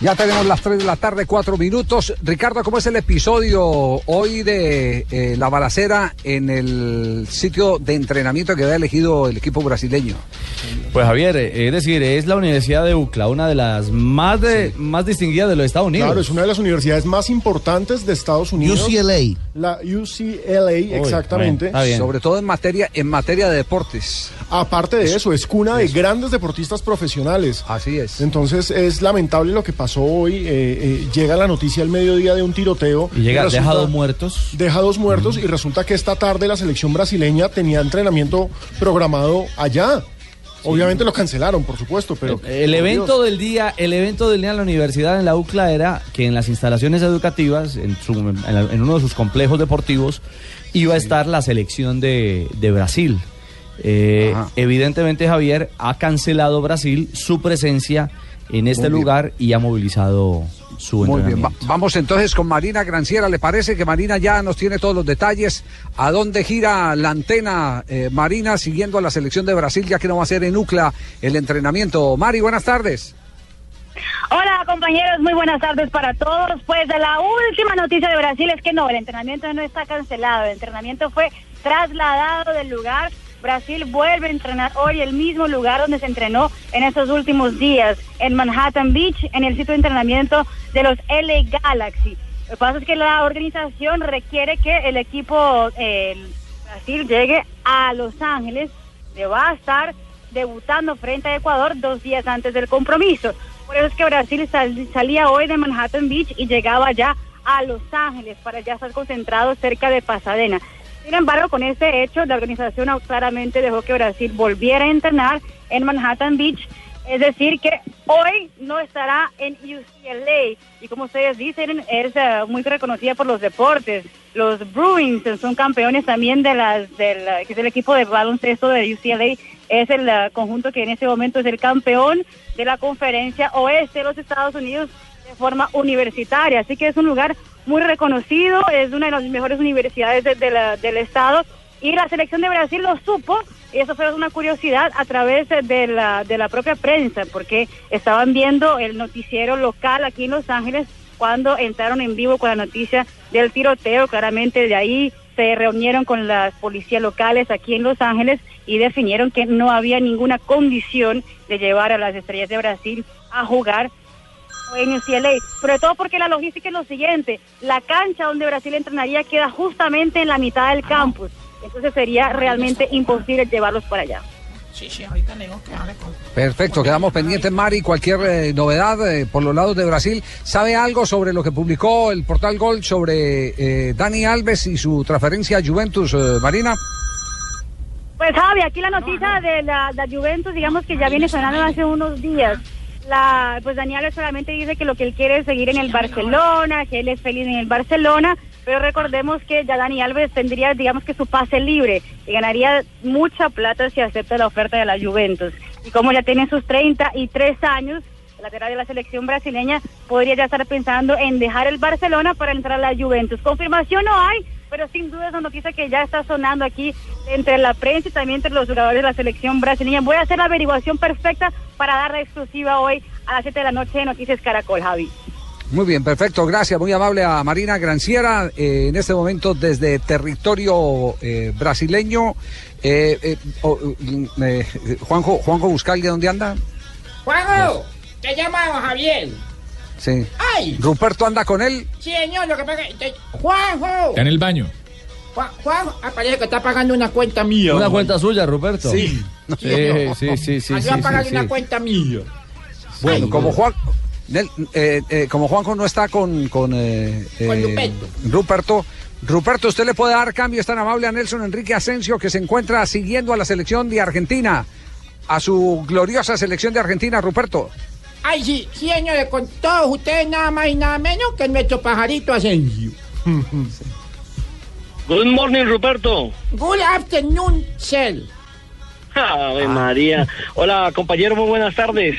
Speaker 1: Ya tenemos las 3 de la tarde, 4 minutos. Ricardo, ¿cómo es el episodio hoy de eh, la balacera en el sitio de entrenamiento que había elegido el equipo brasileño?
Speaker 6: Pues Javier, eh, es decir, es la Universidad de UCLA, una de las más de más distinguidas de los Estados Unidos.
Speaker 8: Claro, es una de las universidades más importantes de Estados Unidos.
Speaker 1: UCLA.
Speaker 8: La UCLA, exactamente.
Speaker 1: Sobre todo en materia, en materia de deportes.
Speaker 8: Aparte de eso, es cuna de grandes deportistas profesionales.
Speaker 1: Así es.
Speaker 8: Entonces es lamentable lo que pasó hoy. eh, eh, llega la noticia al mediodía de un tiroteo.
Speaker 6: Y llega,
Speaker 8: resulta-
Speaker 6: deja dos muertos.
Speaker 8: Deja dos muertos y resulta que esta tarde la selección brasileña tenía entrenamiento programado allá. Obviamente lo cancelaron, por supuesto, pero...
Speaker 6: El evento del día, el evento del día en la universidad en la UCLA era que en las instalaciones educativas, en, su- en la- en uno de sus complejos deportivos, iba a estar la selección de, de Brasil. Eh, evidentemente Javier ha cancelado Brasil su presencia en este
Speaker 1: Muy bien.
Speaker 6: lugar y ha movilizado su
Speaker 1: Muy bien, va- vamos entonces con Marina Granciera. ¿Le parece que Marina ya nos tiene todos los detalles? ¿A dónde gira la antena eh, Marina siguiendo a la selección de Brasil, ya que no va a ser en UCLA el entrenamiento? Mari, buenas tardes.
Speaker 10: Hola compañeros, muy buenas tardes para todos. Pues de la última noticia de Brasil es que no, el entrenamiento no está cancelado, el entrenamiento fue trasladado del lugar. Brasil vuelve a entrenar hoy el mismo lugar donde se entrenó en estos últimos días, en Manhattan Beach, en el sitio de entrenamiento de los LA Galaxy. Lo que pasa es que la organización requiere que el equipo eh, Brasil llegue a Los Ángeles, que va a estar debutando frente a Ecuador dos días antes del compromiso. Por eso es que Brasil sal- salía hoy de Manhattan Beach y llegaba ya a Los Ángeles para ya estar concentrado cerca de Pasadena. Sin embargo, con este hecho, la organización claramente dejó que Brasil volviera a entrenar en Manhattan Beach. Es decir, que hoy no estará en UCLA. Y como ustedes dicen, es eh, muy reconocida por los deportes. Los Bruins son campeones también de las, del, eh, que es el equipo de baloncesto de UCLA. Es el eh, conjunto que en este momento es el campeón de la conferencia oeste de los Estados Unidos de forma universitaria. Así que es un lugar muy reconocido, es una de las mejores universidades de- la- del estado y la selección de Brasil lo supo y eso fue una curiosidad a través de la, de la propia prensa porque estaban viendo el noticiero local aquí en Los Ángeles cuando entraron en vivo con la noticia del tiroteo, claramente de ahí se reunieron con las policías locales aquí en Los Ángeles y definieron que no había ninguna condición de llevar a las estrellas de Brasil a jugar en UCLA, sobre todo porque la logística es lo siguiente, la cancha donde Brasil entrenaría queda justamente en la mitad del campus, entonces sería realmente imposible llevarlos para allá.
Speaker 3: Sí, sí, ahorita que con...
Speaker 1: Perfecto, quedamos pendientes, Mari. Cualquier eh, novedad eh, por los lados de Brasil. ¿Sabe algo sobre lo que publicó el portal Gol sobre eh, Dani Alves y su transferencia a Juventus, eh, Marina?
Speaker 10: Pues Javi, aquí la noticia de la, la Juventus, digamos que ya viene sonando hace unos días. La, pues Daniel solamente dice que lo que él quiere es seguir en el Barcelona, que él es feliz en el Barcelona, pero recordemos que ya Dani Alves tendría, digamos que su pase libre y ganaría mucha plata si acepta la oferta de la Juventus. Y como ya tiene sus 33 años, el lateral de la selección brasileña podría ya estar pensando en dejar el Barcelona para entrar a la Juventus. Confirmación no hay, pero sin duda es una noticia que ya está sonando aquí entre la prensa y también entre los jugadores de la selección brasileña. Voy a hacer la averiguación perfecta para dar la exclusiva hoy a las 7 de la noche de Noticias Caracol, Javi.
Speaker 1: Muy bien, perfecto. Gracias, muy amable a Marina Granciera. eh, en este momento desde territorio eh, brasileño. Eh, eh, oh, eh, Juanjo, Juanjo Buscalde, ¿dónde anda?
Speaker 3: ¡Juanjo! Te llama Javier.
Speaker 1: Sí.
Speaker 3: ¡Ay!
Speaker 1: Ruperto anda con él.
Speaker 3: Sí, señor, lo que pasa es que... ¡Juanjo!
Speaker 4: Está en el baño.
Speaker 3: Juan, Juanjo, ah, parece que está pagando una cuenta mía.
Speaker 6: Una
Speaker 3: hombre.
Speaker 6: cuenta suya, Ruperto.
Speaker 3: Sí.
Speaker 6: Sí, sí, sí, sí. Sí,
Speaker 3: una cuenta mía.
Speaker 1: Bueno,
Speaker 3: Ay,
Speaker 1: como Juan, Nel- eh, eh, como Juanjo no está con con, eh,
Speaker 3: Con
Speaker 1: eh,
Speaker 3: Ruperto.
Speaker 1: Ruperto, Ruperto, usted le puede dar cambio, es tan amable a Nelson Enrique Asensio que se encuentra siguiendo a la selección de Argentina, a su gloriosa selección de Argentina, Ruperto.
Speaker 3: Ay, sí, sí, señores, con todos ustedes nada más y nada menos que nuestro pajarito Asensio.
Speaker 11: Good morning, Ruperto.
Speaker 3: Good afternoon, Cell.
Speaker 11: Ave María. Hola, compañero, muy buenas tardes.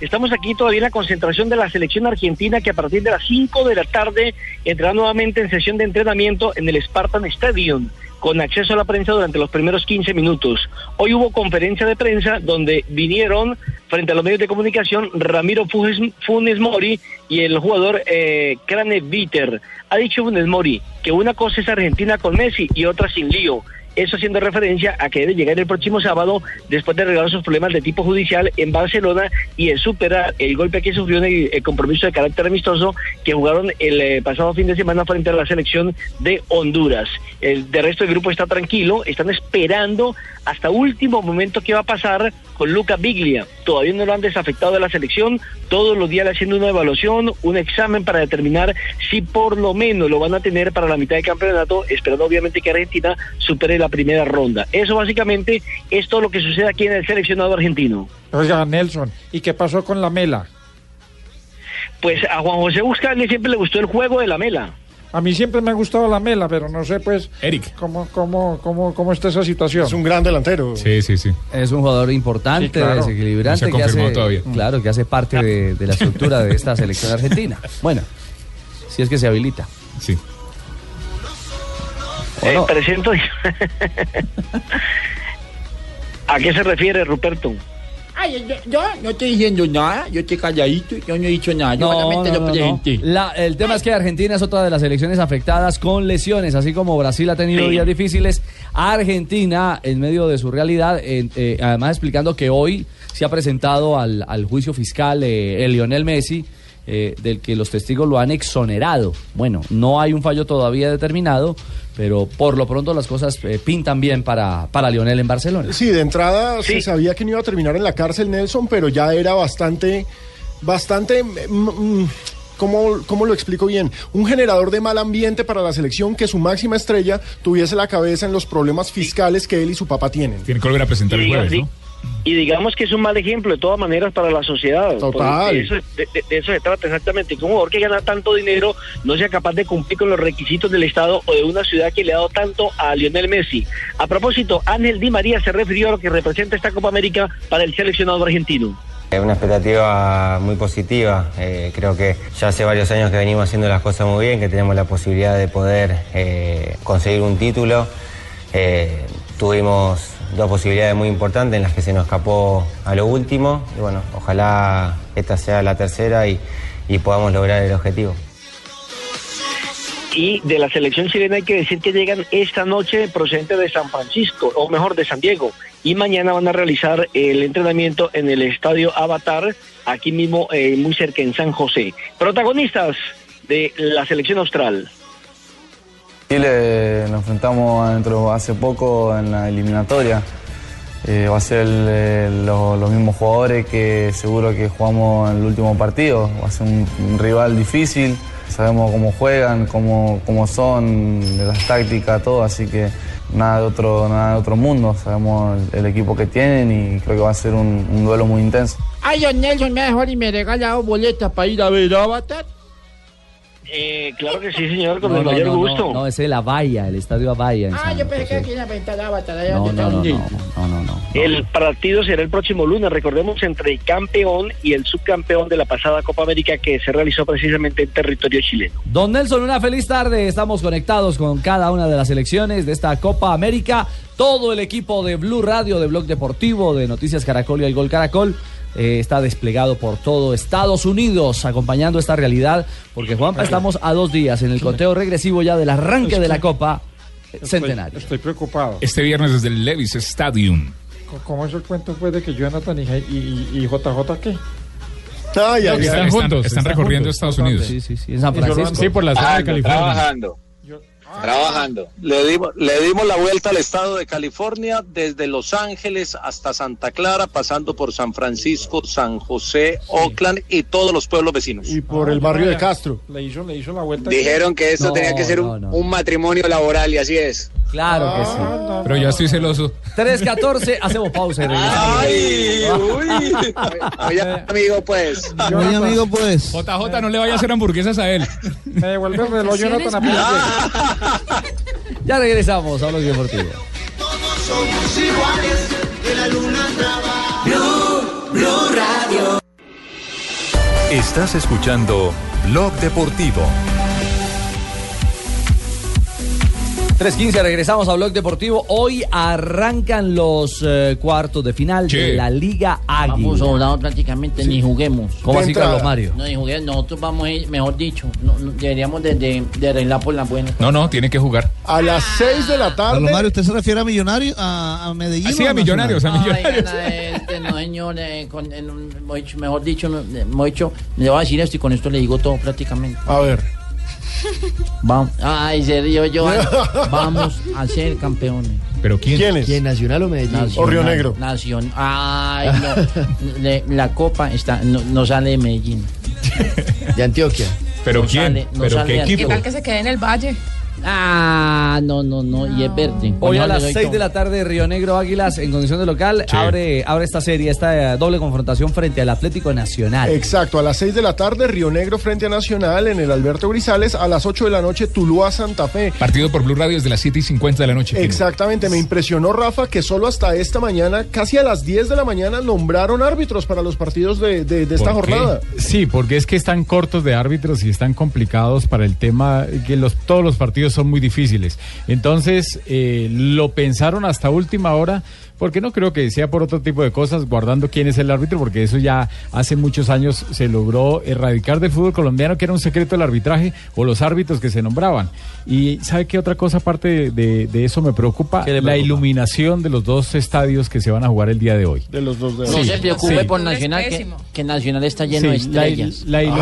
Speaker 11: Estamos aquí todavía en la concentración de la selección argentina que a partir de las 5 de la tarde entrará nuevamente en sesión de entrenamiento en el Spartan Stadium con acceso a la prensa durante los primeros 15 minutos. Hoy hubo conferencia de prensa donde vinieron frente a los medios de comunicación Ramiro Funes, Mori y el jugador eh, Crane Bitter. Ha dicho Funes Mori que una cosa es Argentina con Messi y otra sin lío. Eso haciendo referencia a que debe llegar el próximo sábado después de arreglar sus problemas de tipo judicial en Barcelona y de superar el golpe que sufrió en el, compromiso de carácter amistoso que jugaron el eh, pasado fin de semana frente a la selección de Honduras. El de resto del grupo está tranquilo, están esperando hasta último momento qué va a pasar con Luca Biglia. Todavía no lo han desafectado de la selección, todos los días le haciendo una evaluación, un examen para determinar si por lo menos lo van a tener para la mitad del campeonato, esperando obviamente que Argentina supere la primera ronda. Eso básicamente es todo lo que sucede aquí en el seleccionado argentino.
Speaker 12: Oiga, Nelson, ¿y qué pasó con la mela?
Speaker 11: Pues a Juan José Buscali siempre le gustó el juego de la mela.
Speaker 12: A mí siempre me ha gustado la mela, pero no sé, pues. Eric. ¿Cómo, cómo, cómo, cómo está esa situación?
Speaker 8: Es un gran delantero.
Speaker 4: Sí, sí, sí.
Speaker 6: Es un jugador importante,
Speaker 12: Sí, claro.
Speaker 6: desequilibrante,
Speaker 4: No se
Speaker 6: que hace,
Speaker 4: todavía.
Speaker 6: claro, que hace parte de, de la estructura de esta selección argentina. Bueno, si es que se habilita.
Speaker 4: Sí.
Speaker 11: Eh, presento. ¿A qué se refiere, Ruperto?
Speaker 5: Ay, yo, yo no estoy diciendo nada, yo estoy calladito, yo no he dicho nada, yo
Speaker 6: No,
Speaker 5: solamente
Speaker 6: no,
Speaker 5: lo
Speaker 6: no, no.
Speaker 5: presenté.
Speaker 6: La- el tema es que Argentina es otra de las selecciones afectadas con lesiones, así como Brasil ha tenido
Speaker 11: Sí.
Speaker 6: días difíciles. Argentina, en medio de su realidad, eh, eh, además explicando que hoy se ha presentado al, al juicio fiscal eh, el Lionel Messi, eh, del que los testigos lo han exonerado. Bueno, no hay un fallo todavía determinado, pero por lo pronto las cosas eh, pintan bien para, para Lionel en Barcelona.
Speaker 8: Sí, de entrada se sabía que no iba a terminar en la cárcel Nelson, pero ya era bastante, bastante, mm, mm, ¿cómo, cómo lo explico bien? Un generador de mal ambiente para la selección que su máxima estrella tuviese la cabeza en los problemas fiscales que él y su papá tienen.
Speaker 4: Tiene que volver a presentar el jueves, ¿no?
Speaker 11: Y digamos que es un mal ejemplo de todas maneras para la sociedad.
Speaker 8: Total.
Speaker 11: Porque Eso, de, de- de eso se trata exactamente. Que un jugador que gana tanto dinero no sea capaz de cumplir con los requisitos del Estado o de una ciudad que le ha dado tanto a Lionel Messi. A propósito, Ángel Di María se refirió a lo que representa esta Copa América para el seleccionado argentino.
Speaker 13: Es una expectativa muy positiva. Eh, creo que ya hace varios años que venimos haciendo las cosas muy bien, que tenemos la posibilidad de poder eh, conseguir un título. Eh, tuvimos dos posibilidades muy importantes en las que se nos escapó a lo último. Y bueno, ojalá esta sea la tercera y, y podamos lograr el objetivo.
Speaker 11: Y de la selección chilena hay que decir que llegan esta noche procedentes de San Francisco, o mejor, de San Diego. Y mañana van a realizar el entrenamiento en el estadio Avatar, aquí mismo, eh, muy cerca en San José. Protagonistas de la selección austral.
Speaker 14: Chile nos enfrentamos dentro hace poco en la eliminatoria. Eh, va a ser los mismos jugadores que seguro que jugamos en el último partido. Va a ser un, rival difícil. Sabemos cómo juegan, cómo, cómo son, las tácticas, todo. Así que nada de otro, nada de otro mundo. Sabemos el, equipo que tienen y creo que va a ser un, duelo muy intenso.
Speaker 5: Ay, Nelson, mejor y me regalado boletas para ir a ver Avatar.
Speaker 11: Eh, claro que sí, señor, con
Speaker 6: No,
Speaker 11: el
Speaker 6: no,
Speaker 11: mayor
Speaker 6: no,
Speaker 11: gusto.
Speaker 6: No, no, ese es el Avaya, el estadio Avaya. en
Speaker 5: Ah, yo pensé que aquí en la venta de Avatar, allá
Speaker 6: No, no, no, no, no.
Speaker 11: El partido será el próximo lunes, recordemos, entre el campeón y el subcampeón de la pasada Copa América que se realizó precisamente en territorio chileno.
Speaker 6: Don Nelson, una feliz tarde. Estamos conectados con cada una de las elecciones de esta Copa América. Todo el equipo de Blue Radio, de Blog Deportivo, de Noticias Caracol y el Gol Caracol. Eh, está desplegado por todo Estados Unidos acompañando esta realidad porque Juanpa estamos a dos días en el conteo regresivo ya del arranque de la Copa Centenario.
Speaker 12: Estoy preocupado.
Speaker 4: Este viernes desde el Levis Stadium.
Speaker 12: ¿Cómo es el cuento pues, de que Jonathan y, y, y JJ qué?
Speaker 8: Ay,
Speaker 4: ay, Están ay. juntos, están recorriendo
Speaker 12: juntos.
Speaker 4: Estados Unidos.
Speaker 6: Sí, sí, sí, en San Francisco.
Speaker 9: Sí, por la zona de California.
Speaker 15: Trabajando. Trabajando. Le dimos, le dimos la vuelta al estado de California desde Los Ángeles hasta Santa Clara, pasando por San Francisco, San José, Oakland y todos los pueblos vecinos.
Speaker 8: Y por el barrio de Castro.
Speaker 12: Le hizo, le hizo la vuelta.
Speaker 15: Dijeron que esto
Speaker 6: No,
Speaker 15: tenía que ser un,
Speaker 6: no,
Speaker 15: un matrimonio laboral y así es.
Speaker 6: Claro que sí.
Speaker 4: Pero ya estoy celoso.
Speaker 6: 3.14, hacemos pausa y regresamos.
Speaker 15: Ay, uy. Oye, amigo, pues.
Speaker 2: Oye, amigo, pues.
Speaker 4: JJ, no le vaya a hacer hamburguesas a él.
Speaker 12: Me devuelve el reloj Jonathan a
Speaker 6: Ya regresamos a Blog Deportivo.
Speaker 16: somos iguales, que la luna trabaja. Blue, Blue Radio.
Speaker 17: Estás escuchando Blog Deportivo.
Speaker 6: 3.15, regresamos a Blog Deportivo. Hoy arrancan los eh, cuartos de final de la Liga Águila.
Speaker 5: Vamos sobrados prácticamente, ni juguemos.
Speaker 6: ¿Cómo así, Carlos Mario?
Speaker 5: No, ni juguemos. Nosotros vamos a ir, mejor dicho, no- no, deberíamos de, de, de arreglar por la buena.
Speaker 4: No, no, tiene que jugar.
Speaker 8: A las 6 de la tarde.
Speaker 2: Carlos Mario, ¿usted se refiere a Millonarios, a, a Medellín?
Speaker 4: Ah, sí, a Millonarios, a?
Speaker 5: Ay, gana este, no, señor, eh, con- en un- mejor dicho- dicho, le voy a decir esto y con esto le digo todo prácticamente.
Speaker 8: A ver.
Speaker 5: Vamos. Ay, se río yo. Vamos a ser campeones.
Speaker 4: ¿Pero quién?
Speaker 8: ¿Quiénes?
Speaker 18: ¿Quién, Nacional o Medellín?
Speaker 8: O Río Negro.
Speaker 5: Nación. Ay, no. Le- la copa está, no, no sale de Medellín.
Speaker 18: De Antioquia.
Speaker 4: ¿Pero
Speaker 5: No
Speaker 4: quién?
Speaker 5: sale- no
Speaker 4: ¿Pero
Speaker 5: sale
Speaker 4: qué
Speaker 5: de
Speaker 4: equipo?
Speaker 19: ¿Qué tal que se quede en el valle?
Speaker 5: Ah, no, no, no, y es verde.
Speaker 6: Hoy a las
Speaker 5: doy
Speaker 6: 6
Speaker 5: todo.
Speaker 6: de la tarde, Río Negro Águilas, en condición de local,
Speaker 4: Sí.
Speaker 6: abre, abre esta serie, esta eh, doble confrontación frente al Atlético Nacional.
Speaker 8: Exacto, a las 6 de la tarde, Río Negro frente a Nacional en el Alberto Grisales. A las 8 de la noche, Tuluá Santa Fe.
Speaker 4: Partido por Blue Radio desde las 7 y 50 de la noche.
Speaker 8: Exactamente, me impresionó Rafa que solo hasta esta mañana, casi a las 10 de la mañana, nombraron árbitros para los partidos de, de- de esta jornada.
Speaker 9: Sí, porque es que están cortos de árbitros y están complicados para el tema que los, todos los partidos son muy difíciles. Entonces, eh, lo pensaron hasta última hora, porque no creo que sea por otro tipo de cosas, guardando quién es el árbitro, porque eso ya hace muchos años se logró erradicar del fútbol colombiano, que era un secreto el arbitraje o los árbitros que se nombraban. Y ¿sabe qué otra cosa aparte de, de- de eso me preocupa?
Speaker 6: ¿Qué le
Speaker 9: La
Speaker 6: preocupa?
Speaker 9: iluminación de los dos estadios que se van a jugar el día de hoy.
Speaker 8: De los dos de
Speaker 5: No
Speaker 9: Sí,
Speaker 5: se preocupe
Speaker 9: sí.
Speaker 5: por Nacional, que, que Nacional está lleno de
Speaker 9: la,
Speaker 5: estrellas.
Speaker 9: la ilu-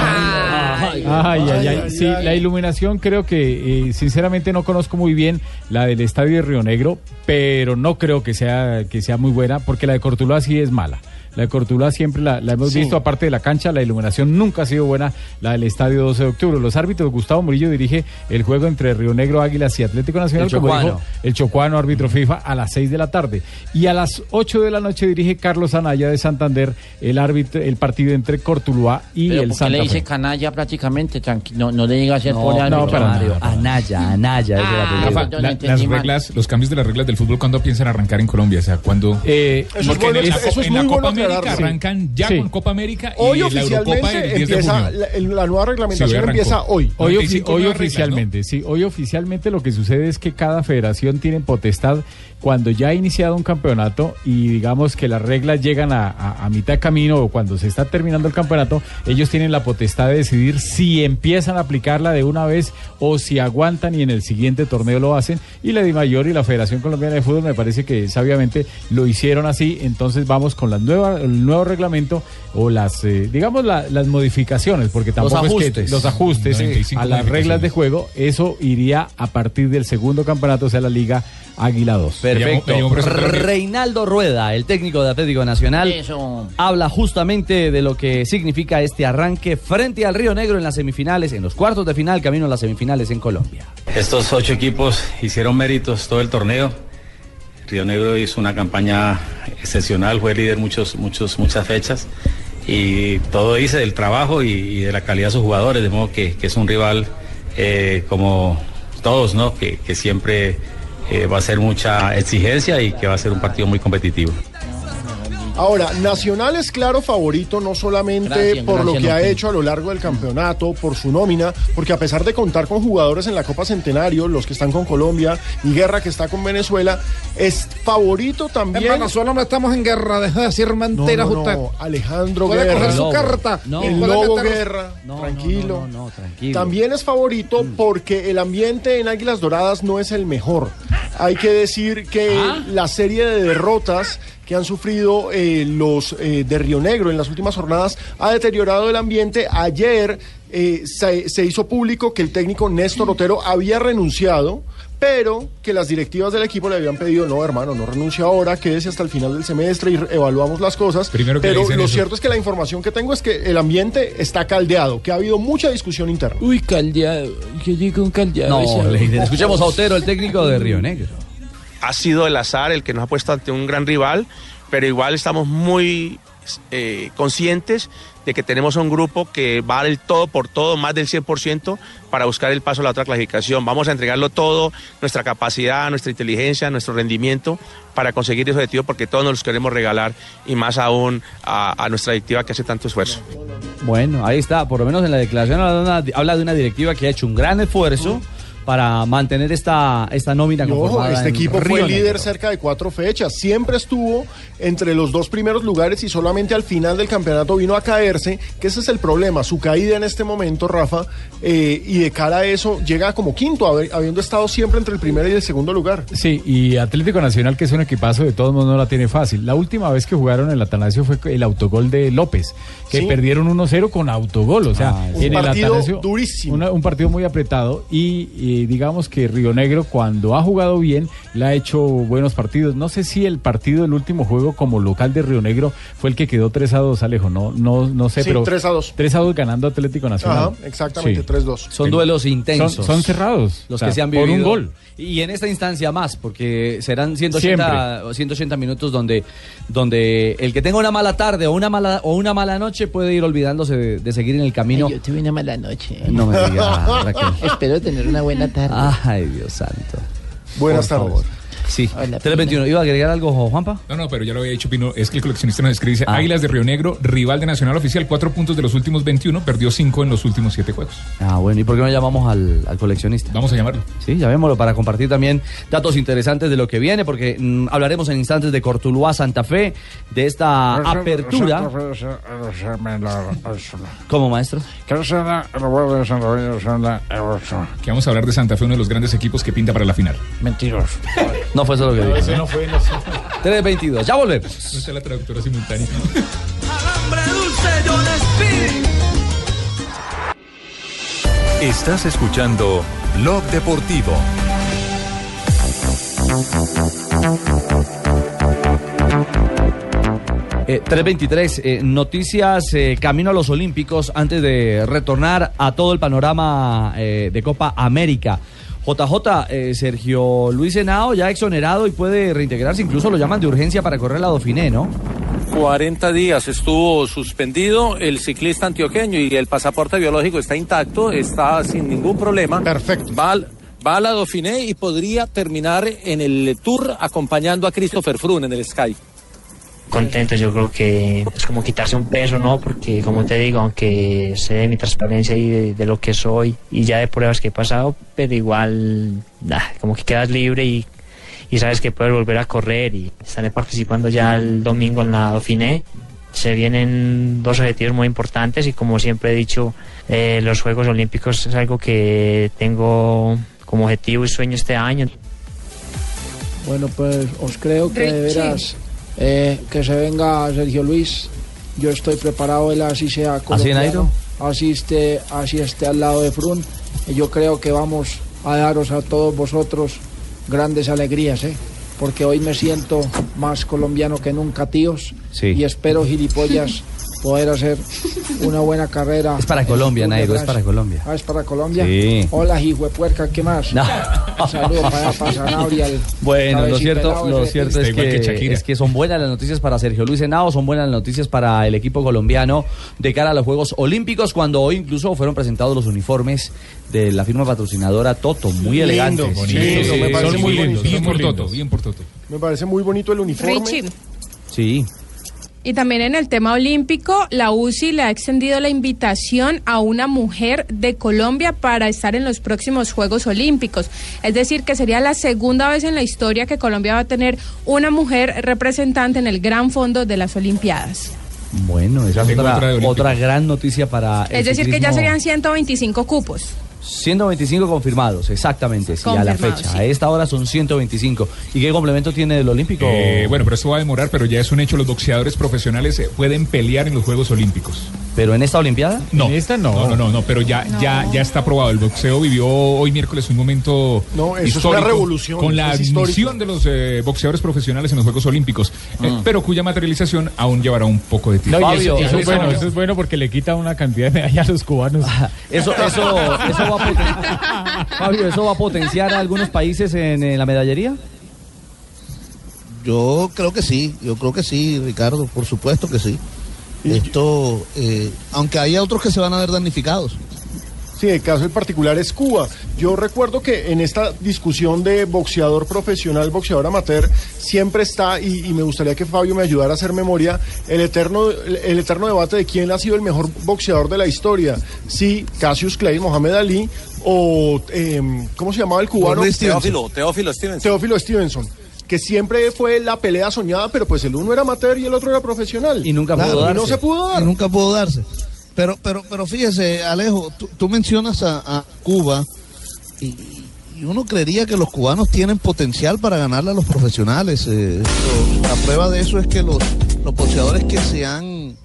Speaker 5: Ay,
Speaker 9: Ay, ay, ay. Sí, la iluminación creo que eh, sinceramente no conozco muy bien la del estadio de Río Negro, pero no creo que sea que sea muy buena porque la de Cortuluá sí es mala. La de Cortuluá siempre la, la hemos
Speaker 8: Sí.
Speaker 9: visto, aparte de la cancha, la iluminación nunca ha sido buena, la del estadio 12 de octubre. Los árbitros, Gustavo Murillo dirige el juego entre Río Negro, Águilas y Atlético Nacional,
Speaker 6: El
Speaker 9: como
Speaker 6: chocuano.
Speaker 9: dijo el chocuano, árbitro FIFA, a las 6 de la tarde. Y a las 8 de la noche dirige Carlos Anaya de Santander el árbitro, el partido entre Cortuluá y
Speaker 5: Pero
Speaker 9: el
Speaker 5: ¿por qué
Speaker 9: Santa
Speaker 5: le dice
Speaker 9: Fe.
Speaker 5: canalla prácticamente? No, no le diga a ser
Speaker 6: No, no,
Speaker 9: Mario.
Speaker 6: Anaya, Anaya. el
Speaker 4: la-
Speaker 5: entendí
Speaker 4: las
Speaker 5: mal.
Speaker 4: reglas, los cambios de las reglas del fútbol, ¿cuándo piensan arrancar en Colombia? O sea, ¿cuándo?
Speaker 9: Eh,
Speaker 8: Eso es
Speaker 4: en en la Copa América arrancan ya
Speaker 9: Sí.
Speaker 4: con Copa América
Speaker 8: Hoy
Speaker 4: y la Eurocopa el
Speaker 8: oficialmente
Speaker 4: 10 de
Speaker 8: empieza,
Speaker 4: junio.
Speaker 8: la, el- la nueva
Speaker 4: Sí,
Speaker 8: reglamentación
Speaker 4: hoy arrancó.
Speaker 8: empieza hoy.
Speaker 9: Hoy, ofi-
Speaker 4: 95
Speaker 9: hoy
Speaker 4: reglas,
Speaker 9: oficialmente, sí, hoy oficialmente lo que sucede es que cada federación tiene potestad cuando ya ha iniciado un campeonato y digamos que las reglas llegan a, a- a mitad de camino o cuando se está terminando el campeonato, ellos tienen la potestad de decidir si empiezan a aplicarla de una vez o si aguantan y en el siguiente torneo lo hacen. Y la DIMAYOR y la Federación Colombiana de Fútbol me parece que sabiamente lo hicieron así. Entonces vamos con la nueva, el nuevo reglamento o las, eh, digamos, la- las modificaciones, porque tampoco es que
Speaker 6: ajustes.
Speaker 9: los ajustes
Speaker 4: 95
Speaker 9: a las reglas de juego, eso iría a partir del segundo campeonato, o sea, la Liga Águila 2.
Speaker 6: Perfecto.
Speaker 4: Me llamó- me llamó por eso-
Speaker 6: Reinaldo Rueda, el técnico de Atlético Nacional,
Speaker 5: Eso.
Speaker 6: habla justamente de lo que significa este arranque frente al Río Negro en las semifinales, en los cuartos de final, camino a las semifinales en Colombia.
Speaker 20: Estos ocho equipos hicieron méritos todo el torneo. Río Negro hizo una campaña excepcional, fue líder muchos, muchos, muchas fechas y todo dice del trabajo y, y de la calidad de sus jugadores, de modo que, que es un rival eh, como todos, ¿no? Que, que siempre eh, va a ser mucha exigencia y que va a ser un partido muy competitivo.
Speaker 8: Ahora, Nacional es claro favorito no solamente
Speaker 5: Gracias,
Speaker 8: por lo que ha hecho a lo largo del campeonato, por su nómina, porque a pesar de contar con jugadores en la Copa Centenario, los que están con Colombia y Guerra que está con Venezuela, es favorito
Speaker 12: En
Speaker 8: también.
Speaker 12: Venezuela no estamos en guerra, deja de decir
Speaker 8: No,
Speaker 12: mentiras
Speaker 8: no, no,
Speaker 12: usted.
Speaker 8: Alejandro
Speaker 12: Puede
Speaker 8: Guerra.
Speaker 12: coger su
Speaker 6: Lobo.
Speaker 12: carta.
Speaker 8: El Lobo
Speaker 12: meter-
Speaker 8: Guerra,
Speaker 6: No,
Speaker 8: tranquilo.
Speaker 6: No, no, no, tranquilo.
Speaker 8: También es favorito porque el ambiente en Águilas Doradas no es el mejor. Hay que decir que
Speaker 6: Ah.
Speaker 8: la serie de derrotas que han sufrido eh, los eh, de Río Negro en las últimas jornadas ha deteriorado el ambiente. Ayer eh, se, se hizo público que el técnico Néstor Otero había renunciado, pero que las directivas del equipo le habían pedido, no hermano, no renuncie ahora, quédese hasta el final del semestre y evaluamos las cosas.
Speaker 4: Primero que le
Speaker 8: pero lo
Speaker 4: eso.
Speaker 8: cierto es que la información que tengo es que el ambiente está caldeado, que ha habido mucha discusión interna.
Speaker 5: Uy, caldeado. ¿Qué digo un caldeado?
Speaker 6: No, Leider, escuchemos a Otero, el técnico de Río Negro.
Speaker 21: ha sido el azar el que nos ha puesto ante un gran rival, pero igual estamos muy eh, conscientes de que tenemos un grupo que va a dar el todo por todo, más del 100%, para buscar el paso a la otra clasificación. Vamos a entregarlo todo, nuestra capacidad, nuestra inteligencia, nuestro rendimiento, para conseguir ese objetivo, porque todos nos los queremos regalar, y más aún a, a nuestra directiva que hace tanto esfuerzo.
Speaker 6: Bueno, ahí está. Por lo menos en la declaración habla de una, directiva que ha hecho un gran esfuerzo para mantener esta, esta nómina
Speaker 8: ojo, este equipo
Speaker 6: Río
Speaker 8: fue líder
Speaker 6: Negro.
Speaker 8: cerca de cuatro fechas. Siempre estuvo entre los dos primeros lugares y solamente al final del campeonato vino a caerse, que ese es el problema. Su caída en este momento, Rafa, eh, y de cara a eso llega como quinto, habi- habiendo estado siempre entre el primer y el segundo lugar.
Speaker 9: Sí, y Atlético Nacional, que es un equipazo, de todos modos no la tiene fácil. La última vez que jugaron en el Atanasio fue el autogol de López, que
Speaker 8: Sí.
Speaker 9: perdieron 1-0 con autogol. O sea,
Speaker 8: Ah, Un
Speaker 9: en el
Speaker 8: partido
Speaker 9: Atanasio,
Speaker 8: durísimo.
Speaker 9: una- un partido muy apretado. Y, y digamos que Río Negro, cuando ha jugado bien, le ha hecho buenos partidos. No sé si el partido, el último juego como local de Río Negro, fue el que quedó 3 a 2, Alejo. No, no, no sé,
Speaker 8: Sí,
Speaker 9: pero.
Speaker 8: 3 a 2.
Speaker 9: 3 a 2 ganando Atlético Nacional.
Speaker 8: Ajá, exactamente,
Speaker 9: Sí.
Speaker 8: 3-2.
Speaker 6: Son duelos intensos.
Speaker 9: Son, son cerrados.
Speaker 6: Los
Speaker 9: o sea,
Speaker 6: que se han
Speaker 9: por
Speaker 6: vivido.
Speaker 9: un gol.
Speaker 6: Y en esta instancia más, porque serán 180, o 180 minutos donde, donde el que tenga una mala tarde o una mala, o una mala noche puede ir olvidándose de, de seguir en el camino.
Speaker 5: Ay, yo tuve una mala noche.
Speaker 6: No me digas.
Speaker 5: Espero tener una buena tarde.
Speaker 6: Ay, Dios santo.
Speaker 8: Buenas
Speaker 6: Por
Speaker 8: tardes.
Speaker 6: favor. Sí. 321. ¿Iba a agregar algo, Juanpa?
Speaker 4: No, no, pero ya lo había dicho Pino, es que el coleccionista nos escribe, dice, Águilas de Río Negro, rival de Nacional Oficial, cuatro puntos de los últimos 21, perdió cinco en los últimos siete juegos.
Speaker 6: Ah, bueno, ¿y por qué no llamamos al, al coleccionista?
Speaker 4: Vamos a llamarlo.
Speaker 6: Sí, llamémoslo para compartir también datos interesantes de lo que viene, porque mm, hablaremos en instantes de Cortuluá Santa Fe, de esta apertura. ¿Cómo, maestro?
Speaker 4: Que vamos a hablar de Santa Fe, uno de los grandes equipos que pinta para la final.
Speaker 5: Mentiroso.
Speaker 6: No fue eso lo que dijo.
Speaker 4: Eso
Speaker 6: ¿no?
Speaker 4: fue, no sé.
Speaker 6: 322, ya volvemos.
Speaker 4: No está la traductora simultánea.
Speaker 17: Estás escuchando Blog Deportivo.
Speaker 6: Eh, 323, eh, noticias eh, camino a los Olímpicos antes de retornar a todo el panorama eh, de Copa América. JJ, eh, Sergio Luis Henao ya exonerado y puede reintegrarse, incluso lo llaman de urgencia para correr la Dauphiné, ¿no?
Speaker 15: 40 días estuvo suspendido el ciclista antioqueño y el pasaporte biológico está intacto, está sin ningún problema.
Speaker 8: Perfecto.
Speaker 15: Va, al- va a la Dauphiné y podría terminar en el Tour acompañando a Christopher Froome en el Sky.
Speaker 22: Contento, yo creo que es como quitarse un peso, ¿no? Porque como te digo, aunque sé de mi transparencia y de, de lo que soy y ya de pruebas que he pasado, pero igual, nah, como que quedas libre y, y sabes que puedes volver a correr y estaré participando ya el domingo en la Dauphiné. Se vienen dos objetivos muy importantes y como siempre he dicho, eh, los Juegos Olímpicos es algo que tengo como objetivo y sueño este año.
Speaker 23: Bueno, pues os creo que de veras eh, que se venga Sergio Luis. Yo estoy preparado, él así sea colombiano, así esté, así esté al lado de Frun. Yo creo que vamos a daros a todos vosotros grandes alegrías, ¿eh? Porque hoy me siento más colombiano que nunca, tíos.
Speaker 6: Sí.
Speaker 23: Y espero, gilipollas, poder hacer una buena carrera.
Speaker 6: Es para Colombia,
Speaker 23: de
Speaker 6: Nairo, es para Colombia.
Speaker 23: Ah, es para Colombia.
Speaker 6: Sí.
Speaker 23: Hola, hijuepuerca, ¿qué más?
Speaker 6: No.
Speaker 23: Un saludo para, para Sanabria, el
Speaker 6: Bueno, lo cierto, lo cierto es, que, es que son buenas las noticias para Sergio Luis Henao, son buenas las noticias para el equipo colombiano de cara a los Juegos Olímpicos, cuando hoy incluso fueron presentados los uniformes de la firma patrocinadora Toto, muy
Speaker 8: Lindo,
Speaker 6: elegantes.
Speaker 8: bonito. Lindo, me parece
Speaker 4: son
Speaker 8: muy
Speaker 4: muy lindos, bien por Toto, bien por Toto.
Speaker 8: Me parece muy bonito el uniforme.
Speaker 19: Richie.
Speaker 6: Sí.
Speaker 19: Y también en el tema olímpico, la UCI le ha extendido la invitación a una mujer de Colombia para estar en los próximos Juegos Olímpicos. Es decir, que sería la segunda vez en la historia que Colombia va a tener una mujer representante en el gran fondo de las Olimpiadas.
Speaker 6: Bueno, esa es otra, gran noticia para el
Speaker 19: Es decir, que ya serían 125 cupos.
Speaker 6: 125 confirmados, exactamente, sí, a la fecha.
Speaker 19: sí.
Speaker 6: A esta hora son 125. ¿Y qué complemento tiene el Olímpico?
Speaker 4: Eh, bueno, pero eso va a demorar, pero ya es un hecho. Los boxeadores profesionales eh, pueden pelear en los Juegos Olímpicos.
Speaker 6: ¿Pero en esta Olimpiada?
Speaker 4: No.
Speaker 9: En esta no.
Speaker 4: No, no, no, no, pero ya, ya, ya está aprobado. El boxeo vivió hoy miércoles un momento
Speaker 8: No, eso es una revolución,
Speaker 4: con la
Speaker 8: es histórico.
Speaker 4: admisión de los eh, boxeadores profesionales en los Juegos Olímpicos, eh,
Speaker 9: Mm.
Speaker 4: pero cuya materialización aún llevará un poco de tiempo.
Speaker 9: No, y eso,
Speaker 6: Fabio,
Speaker 9: eso es bueno, eso es bueno porque le quita una cantidad de medallas a los cubanos.
Speaker 6: Eso, eso, eso va a potenciar, Fabio, ¿eso va a potenciar a algunos países en, la medallería?
Speaker 2: Yo creo que sí, yo creo que sí, Ricardo, por supuesto que sí. Esto, eh, aunque hay otros que se van a ver damnificados.
Speaker 8: Sí, el caso en particular es Cuba. Yo recuerdo que en esta discusión de boxeador profesional, boxeador amateur, siempre está, y, y me gustaría que Fabio me ayudara a hacer memoria, el eterno, el, el eterno debate de quién ha sido el mejor boxeador de la historia. Si Cassius Clay, Mohamed Ali o, em, ¿cómo se llamaba el cubano?
Speaker 15: Teófilo, Teófilo Stevenson.
Speaker 8: Teófilo Stevenson. Que siempre fue la pelea soñada, pero pues el uno era amateur y el otro era profesional.
Speaker 6: Y nunca
Speaker 2: Claro,
Speaker 6: pudo
Speaker 2: y
Speaker 6: darse.
Speaker 8: no se pudo dar.
Speaker 2: Y nunca pudo darse. Pero, pero, pero fíjese, Alejo, tú, tú mencionas a, a Cuba y, y uno creería que los cubanos tienen potencial para ganarle a los profesionales. eh, la prueba de eso es que los, los boxeadores que se han,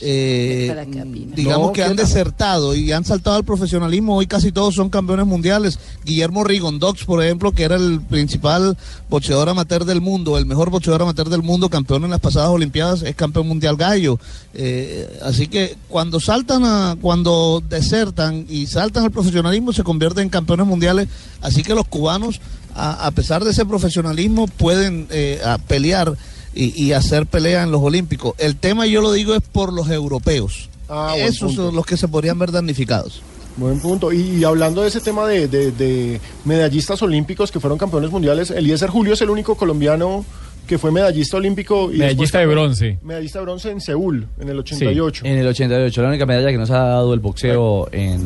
Speaker 2: eh, digamos
Speaker 23: No,
Speaker 2: que han desertado y han saltado al profesionalismo, hoy casi todos son campeones mundiales. Guillermo Rigondox, por ejemplo, que era el principal boxeador amateur del mundo, el mejor boxeador amateur del mundo, campeón en las pasadas Olimpiadas, es campeón mundial gallo. Eh, así que cuando saltan a, cuando desertan y saltan al profesionalismo se convierten en campeones mundiales. Así que los cubanos, a, a pesar de ese profesionalismo, pueden eh, a pelear y, y hacer pelea en los Olímpicos. El tema, yo lo digo, es por los europeos.
Speaker 8: Ah,
Speaker 2: Esos son los que se podrían ver damnificados.
Speaker 8: Buen punto. Y, y hablando de ese tema de, de- de medallistas olímpicos que fueron campeones mundiales, Eliezer Julio es el único colombiano que fue medallista olímpico. Y
Speaker 9: Medallista
Speaker 8: después
Speaker 9: de bronce.
Speaker 8: Medallista de bronce en Seúl, en el 88.
Speaker 6: En el 88, la única medalla que nos ha dado el boxeo en...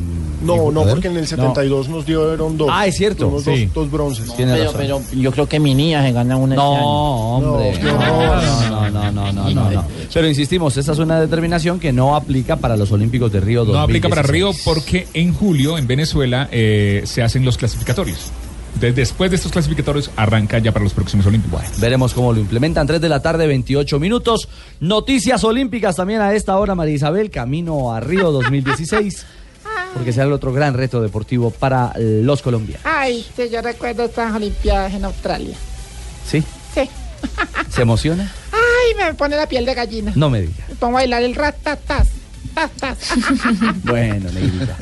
Speaker 8: No, no, porque en el 72 nos dieron dos.
Speaker 6: Ah, es cierto.
Speaker 8: Tuvimos
Speaker 6: Sí.
Speaker 8: dos, dos bronces.
Speaker 5: Pero, yo creo que mi niña se gana una este año.
Speaker 6: No, hombre. No, no, no, no, no, no, no. Pero insistimos, esta es una determinación que no aplica para los Olímpicos de Río 2016.
Speaker 4: No aplica para Río porque en julio en Venezuela eh, se hacen los clasificatorios. Después de estos clasificatorios arranca ya para los próximos Olímpicos.
Speaker 6: Veremos cómo lo implementan. 3 de la tarde, 28 minutos. Noticias olímpicas también a esta hora, María Isabel, camino a Río 2016. Porque será el otro gran reto deportivo para los colombianos.
Speaker 3: Ay, sí, yo recuerdo estas Olimpiadas en Australia.
Speaker 6: ¿Sí?
Speaker 3: Sí.
Speaker 6: ¿Se emociona?
Speaker 3: Ay, me pone la piel de gallina.
Speaker 6: No me diga.
Speaker 3: Me pongo a bailar el ratatas. tatas.
Speaker 6: Bueno, negrita.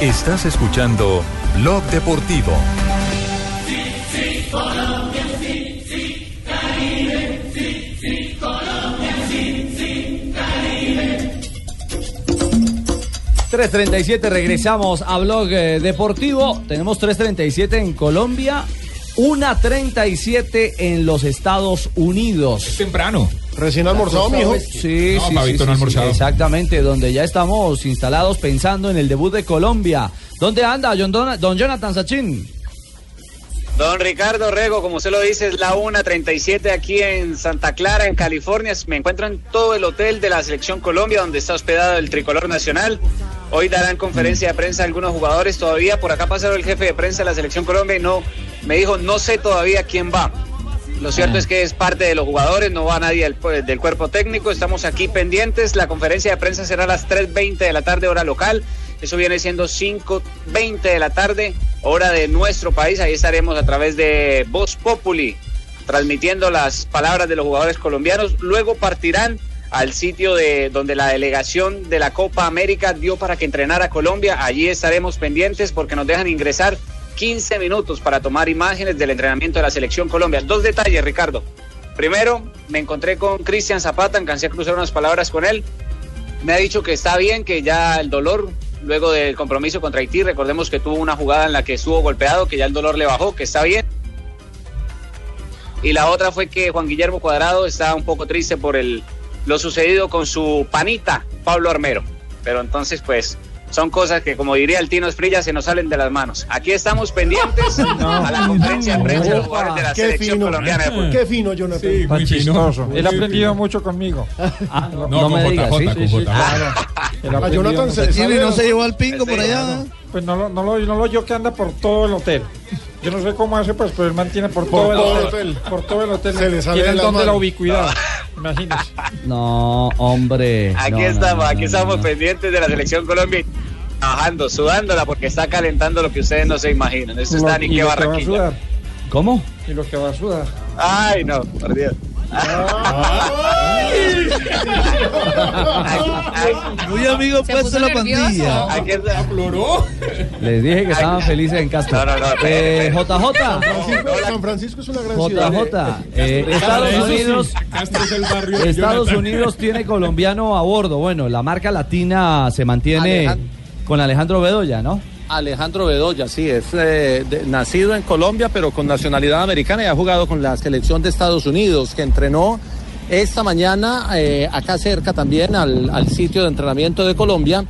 Speaker 17: Estás escuchando Blog Deportivo.
Speaker 16: Sí, Colombia, sí, sí, Caribe, sí, sí, Colombia, sí, sí, Caribe.
Speaker 6: 3.37, regresamos a Blog eh, Deportivo. Tenemos 3.37 en Colombia, 1.37 en los Estados Unidos.
Speaker 4: temprano.
Speaker 8: Recién almorzado, mijo.
Speaker 6: Sí,
Speaker 4: No,
Speaker 6: sí,
Speaker 4: Fabito,
Speaker 6: sí,
Speaker 4: no ha
Speaker 6: sí,
Speaker 4: almorzado.
Speaker 6: Exactamente, donde ya estamos instalados pensando en el debut de Colombia. ¿Dónde anda John Don- don Jonathan Sachin?
Speaker 24: Don Ricardo Rego, como usted lo dice, es la 1.37 aquí en Santa Clara, en California. Me encuentro en todo el hotel de la Selección Colombia, donde está hospedado el tricolor nacional. Hoy darán conferencia de prensa algunos jugadores todavía. Por acá pasaron el jefe de prensa de la Selección Colombia y no me dijo, no sé todavía quién va. Lo cierto es que es parte de los jugadores, no va nadie del, del cuerpo técnico. Estamos aquí pendientes. La conferencia de prensa será a las 3.20 de la tarde, hora local. Eso viene siendo 5.20 de la tarde, hora de nuestro país. Ahí estaremos a través de Voz Populi, transmitiendo las palabras de los jugadores colombianos. Luego partirán al sitio de donde la delegación de la Copa América dio para que entrenara a Colombia. Allí estaremos pendientes porque nos dejan ingresar 15 minutos para tomar imágenes del entrenamiento de la selección Colombia. Dos detalles, Ricardo. Primero, me encontré con Cristian Zapata, alcancé a cruzar unas palabras con él. Me ha dicho que está bien, que ya el dolor, luego del compromiso contra Haití, recordemos que tuvo una jugada en la que estuvo golpeado, que ya el dolor le bajó, que está bien. Y la otra fue que Juan Guillermo Cuadrado está un poco triste por el, lo sucedido con su panita, Pablo Armero. Pero entonces, pues, son cosas que, como diría el Tino Esprilla, se nos salen de las manos. Aquí estamos pendientes a la conferencia de prensa de los jugadores de la selección
Speaker 8: fino.
Speaker 24: colombiana fútbol.
Speaker 8: Qué fino, Jonathan.
Speaker 12: Sí, muy chistoso. Él ha aprendido mucho conmigo.
Speaker 6: no, no me digas, ¿sí?
Speaker 12: sí, sí, claro. Él ha
Speaker 8: A Jonathan se sale-
Speaker 2: no se llevó al pingo por allá.
Speaker 12: Pues no no lo, no lo yo que anda por todo el hotel. Yo no sé cómo hace, pues, pero él mantiene por,
Speaker 8: Por
Speaker 12: todo, el
Speaker 8: todo el
Speaker 12: hotel.
Speaker 8: hotel.
Speaker 12: Por todo el hotel.
Speaker 8: Se le sale
Speaker 12: Tiene el don de la ubicuidad. Imagínese.
Speaker 6: No, hombre.
Speaker 24: Aquí
Speaker 6: no,
Speaker 24: estamos,
Speaker 6: no,
Speaker 24: aquí
Speaker 6: no,
Speaker 24: estamos
Speaker 6: no.
Speaker 24: pendientes de la selección Colombia, trabajando, sudándola porque está calentando lo que ustedes no se imaginan. Esto está ni
Speaker 12: que va a
Speaker 24: barranquilla.
Speaker 6: ¿Cómo?
Speaker 12: Y lo que va a sudar.
Speaker 24: Ay, no, por Dios.
Speaker 2: Muy amigo
Speaker 19: Se
Speaker 2: pues de la pandilla.
Speaker 24: Aquí está.
Speaker 6: Les dije que estaban felices en Castro.
Speaker 24: No, no, no,
Speaker 6: Eh, JJ.
Speaker 8: San Francisco, San Francisco es una gran ciudad.
Speaker 6: JJ, eh, Estados Unidos,
Speaker 4: Castro es el barrio de
Speaker 6: Estados. Unidos tiene colombiano a bordo. Bueno, la marca latina se mantiene con Alejandro Bedoya, ¿no?
Speaker 15: Alejandro Bedoya, sí, es eh, nacido en Colombia, pero con nacionalidad americana y ha jugado con la selección de Estados Unidos, que entrenó esta mañana eh, acá cerca también al, al sitio de entrenamiento de Colombia.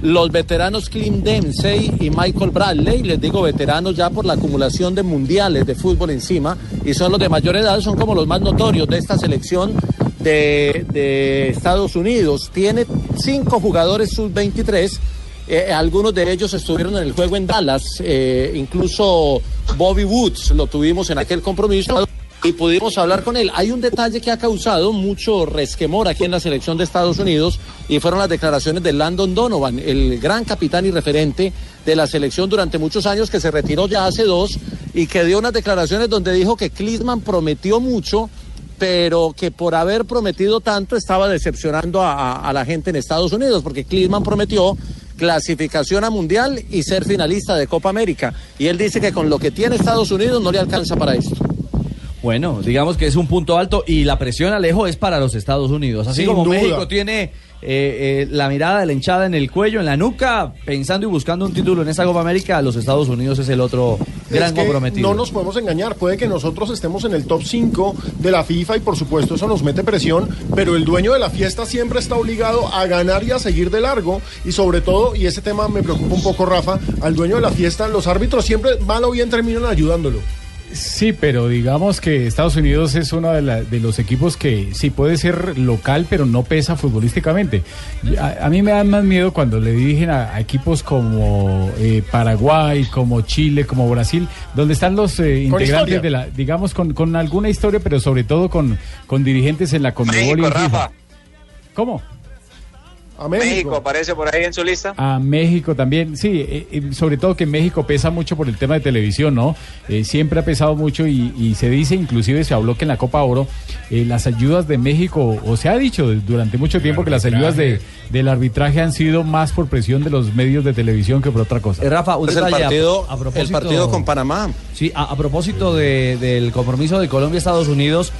Speaker 15: Los veteranos Clint Dempsey y Michael Bradley, les digo veteranos ya por la acumulación de mundiales de fútbol encima, y son los de mayor edad, son como los más notorios de esta selección de, de Estados Unidos. Tiene cinco jugadores sub-23 eh, algunos de ellos estuvieron en el juego en Dallas, eh, incluso Bobby Woods lo tuvimos en aquel compromiso y pudimos hablar con él. Hay un detalle que ha causado mucho resquemor aquí en la selección de Estados Unidos y fueron las declaraciones de Landon Donovan, el gran capitán y referente de la selección durante muchos años que se retiró ya hace dos y que dio unas declaraciones donde dijo que Klinsmann prometió mucho pero que por haber prometido tanto estaba decepcionando a, la gente en Estados Unidos, porque Klinsmann prometió clasificación a Mundial y ser finalista de Copa América. Y él dice que con lo que tiene Estados Unidos no le alcanza para esto.
Speaker 6: Bueno, digamos que es un punto alto y la presión Alejo es para los Estados Unidos. Así
Speaker 8: Sin
Speaker 6: como
Speaker 8: duda.
Speaker 6: México tiene eh, eh, la mirada de la hinchada en el cuello, en la nuca, pensando y buscando un título en esta Copa América, los Estados Unidos es el otro gran
Speaker 8: Es que
Speaker 6: comprometido.
Speaker 8: No nos podemos engañar, puede que nosotros estemos en el top 5 de la FIFA y por supuesto eso nos mete presión, pero el dueño de la fiesta siempre está obligado a ganar y a seguir de largo y sobre todo, y ese tema me preocupa un poco Rafa, al dueño de la fiesta, los árbitros siempre mal o bien terminan ayudándolo.
Speaker 9: Sí, pero digamos que Estados Unidos es uno de, la- de los equipos que sí puede ser local, pero no pesa futbolísticamente. A, a mí me da más miedo cuando le dirigen a, a equipos como eh, Paraguay, como Chile, como Brasil, donde están los eh, integrantes de la, digamos, con, con alguna historia, pero sobre todo con, con dirigentes en la Conmebol y en FIFA. ¿Cómo?
Speaker 8: A
Speaker 24: México aparece por ahí en su lista.
Speaker 9: A México también, sí, eh, sobre todo que México pesa mucho por el tema de televisión, ¿no? Eh, siempre ha pesado mucho y, y se dice, inclusive se habló que en la Copa Oro, eh, las ayudas de México, o se ha dicho durante mucho tiempo que las ayudas de, del arbitraje han sido más por presión de los medios de televisión que por otra cosa.
Speaker 6: Eh, Rafa, un
Speaker 15: Es el
Speaker 6: a-
Speaker 15: partido,
Speaker 6: a, propósito,
Speaker 15: el partido con Panamá.
Speaker 6: Sí, a, a propósito de- del compromiso de Colombia-Estados Unidos,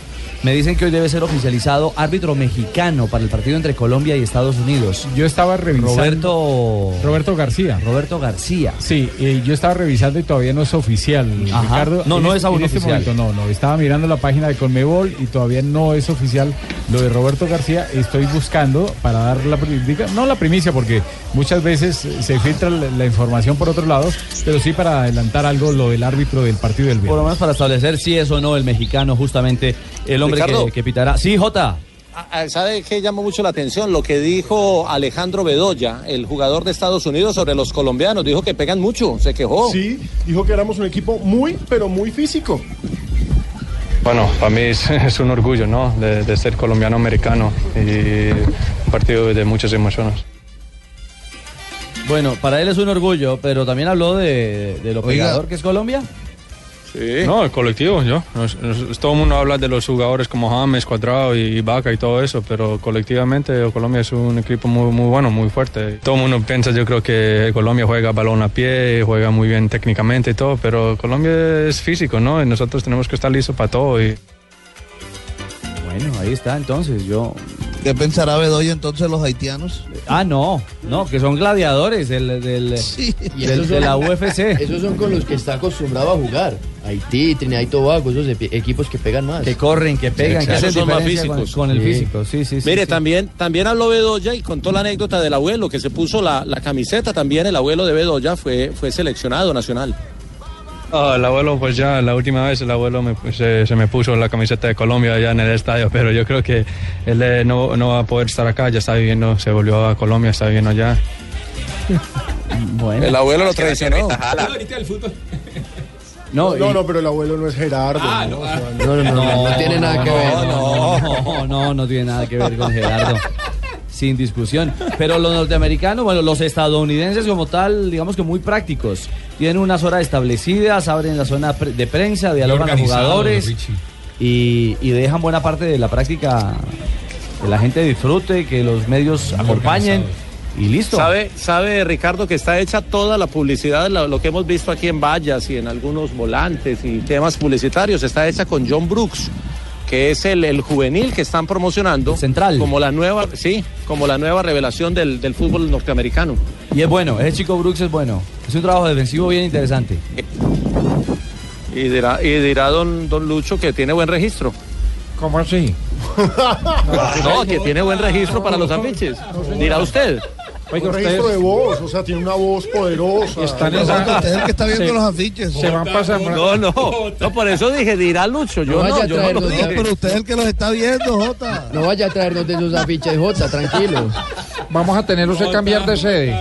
Speaker 6: me dicen que hoy debe ser oficializado árbitro mexicano para el partido entre Colombia y Estados Unidos.
Speaker 9: Yo estaba revisando.
Speaker 6: Roberto
Speaker 9: Roberto García.
Speaker 6: Roberto García.
Speaker 9: Sí, eh, yo estaba revisando y todavía no es oficial.
Speaker 6: Ajá.
Speaker 9: Ricardo,
Speaker 6: No, no
Speaker 9: este-
Speaker 6: es aún
Speaker 9: en este
Speaker 6: oficial.
Speaker 9: momento no, no. Estaba mirando la página de Conmebol y todavía no es oficial lo de Roberto García. Estoy buscando para dar la pri- diga- no la primicia porque muchas veces se filtra la, la información por otros lados, pero sí para adelantar algo lo del árbitro del partido del
Speaker 6: Por
Speaker 9: viernes.
Speaker 6: lo menos para establecer si es o no el mexicano, justamente el hombre Que, que pitará. Sí, Jota.
Speaker 15: ¿Sabe qué llamó mucho la atención? Lo que dijo Alejandro Bedoya, el jugador de Estados Unidos, sobre los colombianos. Dijo que pegan mucho, se quejó.
Speaker 8: Sí, dijo que éramos un equipo muy, pero muy físico.
Speaker 25: Bueno, para mí es, es un orgullo, ¿no? De, de ser colombiano-americano y un partido de muchas emociones.
Speaker 6: Bueno, para él es un orgullo, pero también habló de, de lo
Speaker 25: Oiga.
Speaker 6: pegador que es Colombia.
Speaker 25: No, el colectivo, yo. Nos- nos- todo el mundo habla de los jugadores como James, Cuadrado y Vaca y todo eso, pero colectivamente Colombia es un equipo muy, muy bueno, muy fuerte. Todo el mundo piensa, yo creo que Colombia juega balón a pie, juega muy bien técnicamente y todo, pero Colombia es físico, ¿no? Y nosotros tenemos que estar listos para todo. Y...
Speaker 6: Bueno, ahí está entonces, yo...
Speaker 2: ¿Qué pensará Bedoya entonces los haitianos?
Speaker 6: Ah, no, no, que son gladiadores del, del,
Speaker 18: Y
Speaker 6: del- de la UFC.
Speaker 18: Esos son con los que está acostumbrado a jugar. Haití, Trinidad y Tobago, esos equipos que pegan más.
Speaker 6: Que corren, que pegan, que hacen
Speaker 15: son más
Speaker 6: con,
Speaker 15: físicos.
Speaker 6: con el
Speaker 15: Sí.
Speaker 6: físico. Sí, sí, sí.
Speaker 15: Mire,
Speaker 6: sí.
Speaker 15: también, también habló Bedoya y contó la anécdota del abuelo que se puso la, la camiseta también. El abuelo de Bedoya fue, fue seleccionado nacional.
Speaker 25: Ah, el abuelo, pues ya la última vez el abuelo me- se, se me puso la camiseta de Colombia allá en el estadio, pero yo creo que él eh, no, no va a poder estar acá, ya está viviendo, se volvió a Colombia, está viviendo allá.
Speaker 6: Bueno.
Speaker 15: El abuelo lo traicionó.
Speaker 6: No,
Speaker 8: no,
Speaker 6: y-
Speaker 8: no, pero el abuelo no es Gerardo.
Speaker 15: Ah,
Speaker 8: no,
Speaker 18: no, no, no tiene nada que ver.
Speaker 6: No, no, no, no tiene nada que ver con Gerardo. Sin discusión. Pero los norteamericanos, bueno, los estadounidenses como tal, digamos que muy prácticos. Tienen unas horas establecidas, abren la zona de prensa, dialogan a jugadores. Y, y dejan buena parte de la práctica que la gente disfrute, que los medios acompañen y listo.
Speaker 15: ¿Sabe, sabe Ricardo que está hecha toda la publicidad, lo, lo que hemos visto aquí en vallas y en algunos volantes y temas publicitarios, está hecha con John Brooks, que es el, el juvenil que están promocionando.
Speaker 6: Central.
Speaker 15: Como la nueva, sí, como la nueva revelación del, del fútbol norteamericano.
Speaker 6: Y es bueno, ese chico Brooks es bueno. Es un trabajo defensivo bien interesante.
Speaker 15: Y dirá, y dirá don, don Lucho que tiene buen registro.
Speaker 12: ¿Cómo así?
Speaker 15: No, que tiene buen registro para los afiches. Dirá usted.
Speaker 8: Un registro de voz, o sea, tiene una voz poderosa.
Speaker 12: Están en esa-
Speaker 2: es el que está viendo
Speaker 12: Se-
Speaker 2: los afiches.
Speaker 12: Se van pasando.
Speaker 15: No, no, no, por eso dije, dirá Lucho, yo
Speaker 18: No
Speaker 15: no,
Speaker 18: vaya a
Speaker 15: yo no lo dije.
Speaker 2: Pero usted es el que los está viendo, Jota.
Speaker 18: No vaya a traernos de esos afiches, Jota, tranquilo.
Speaker 12: Vamos a tenerlos que cambiar de sede.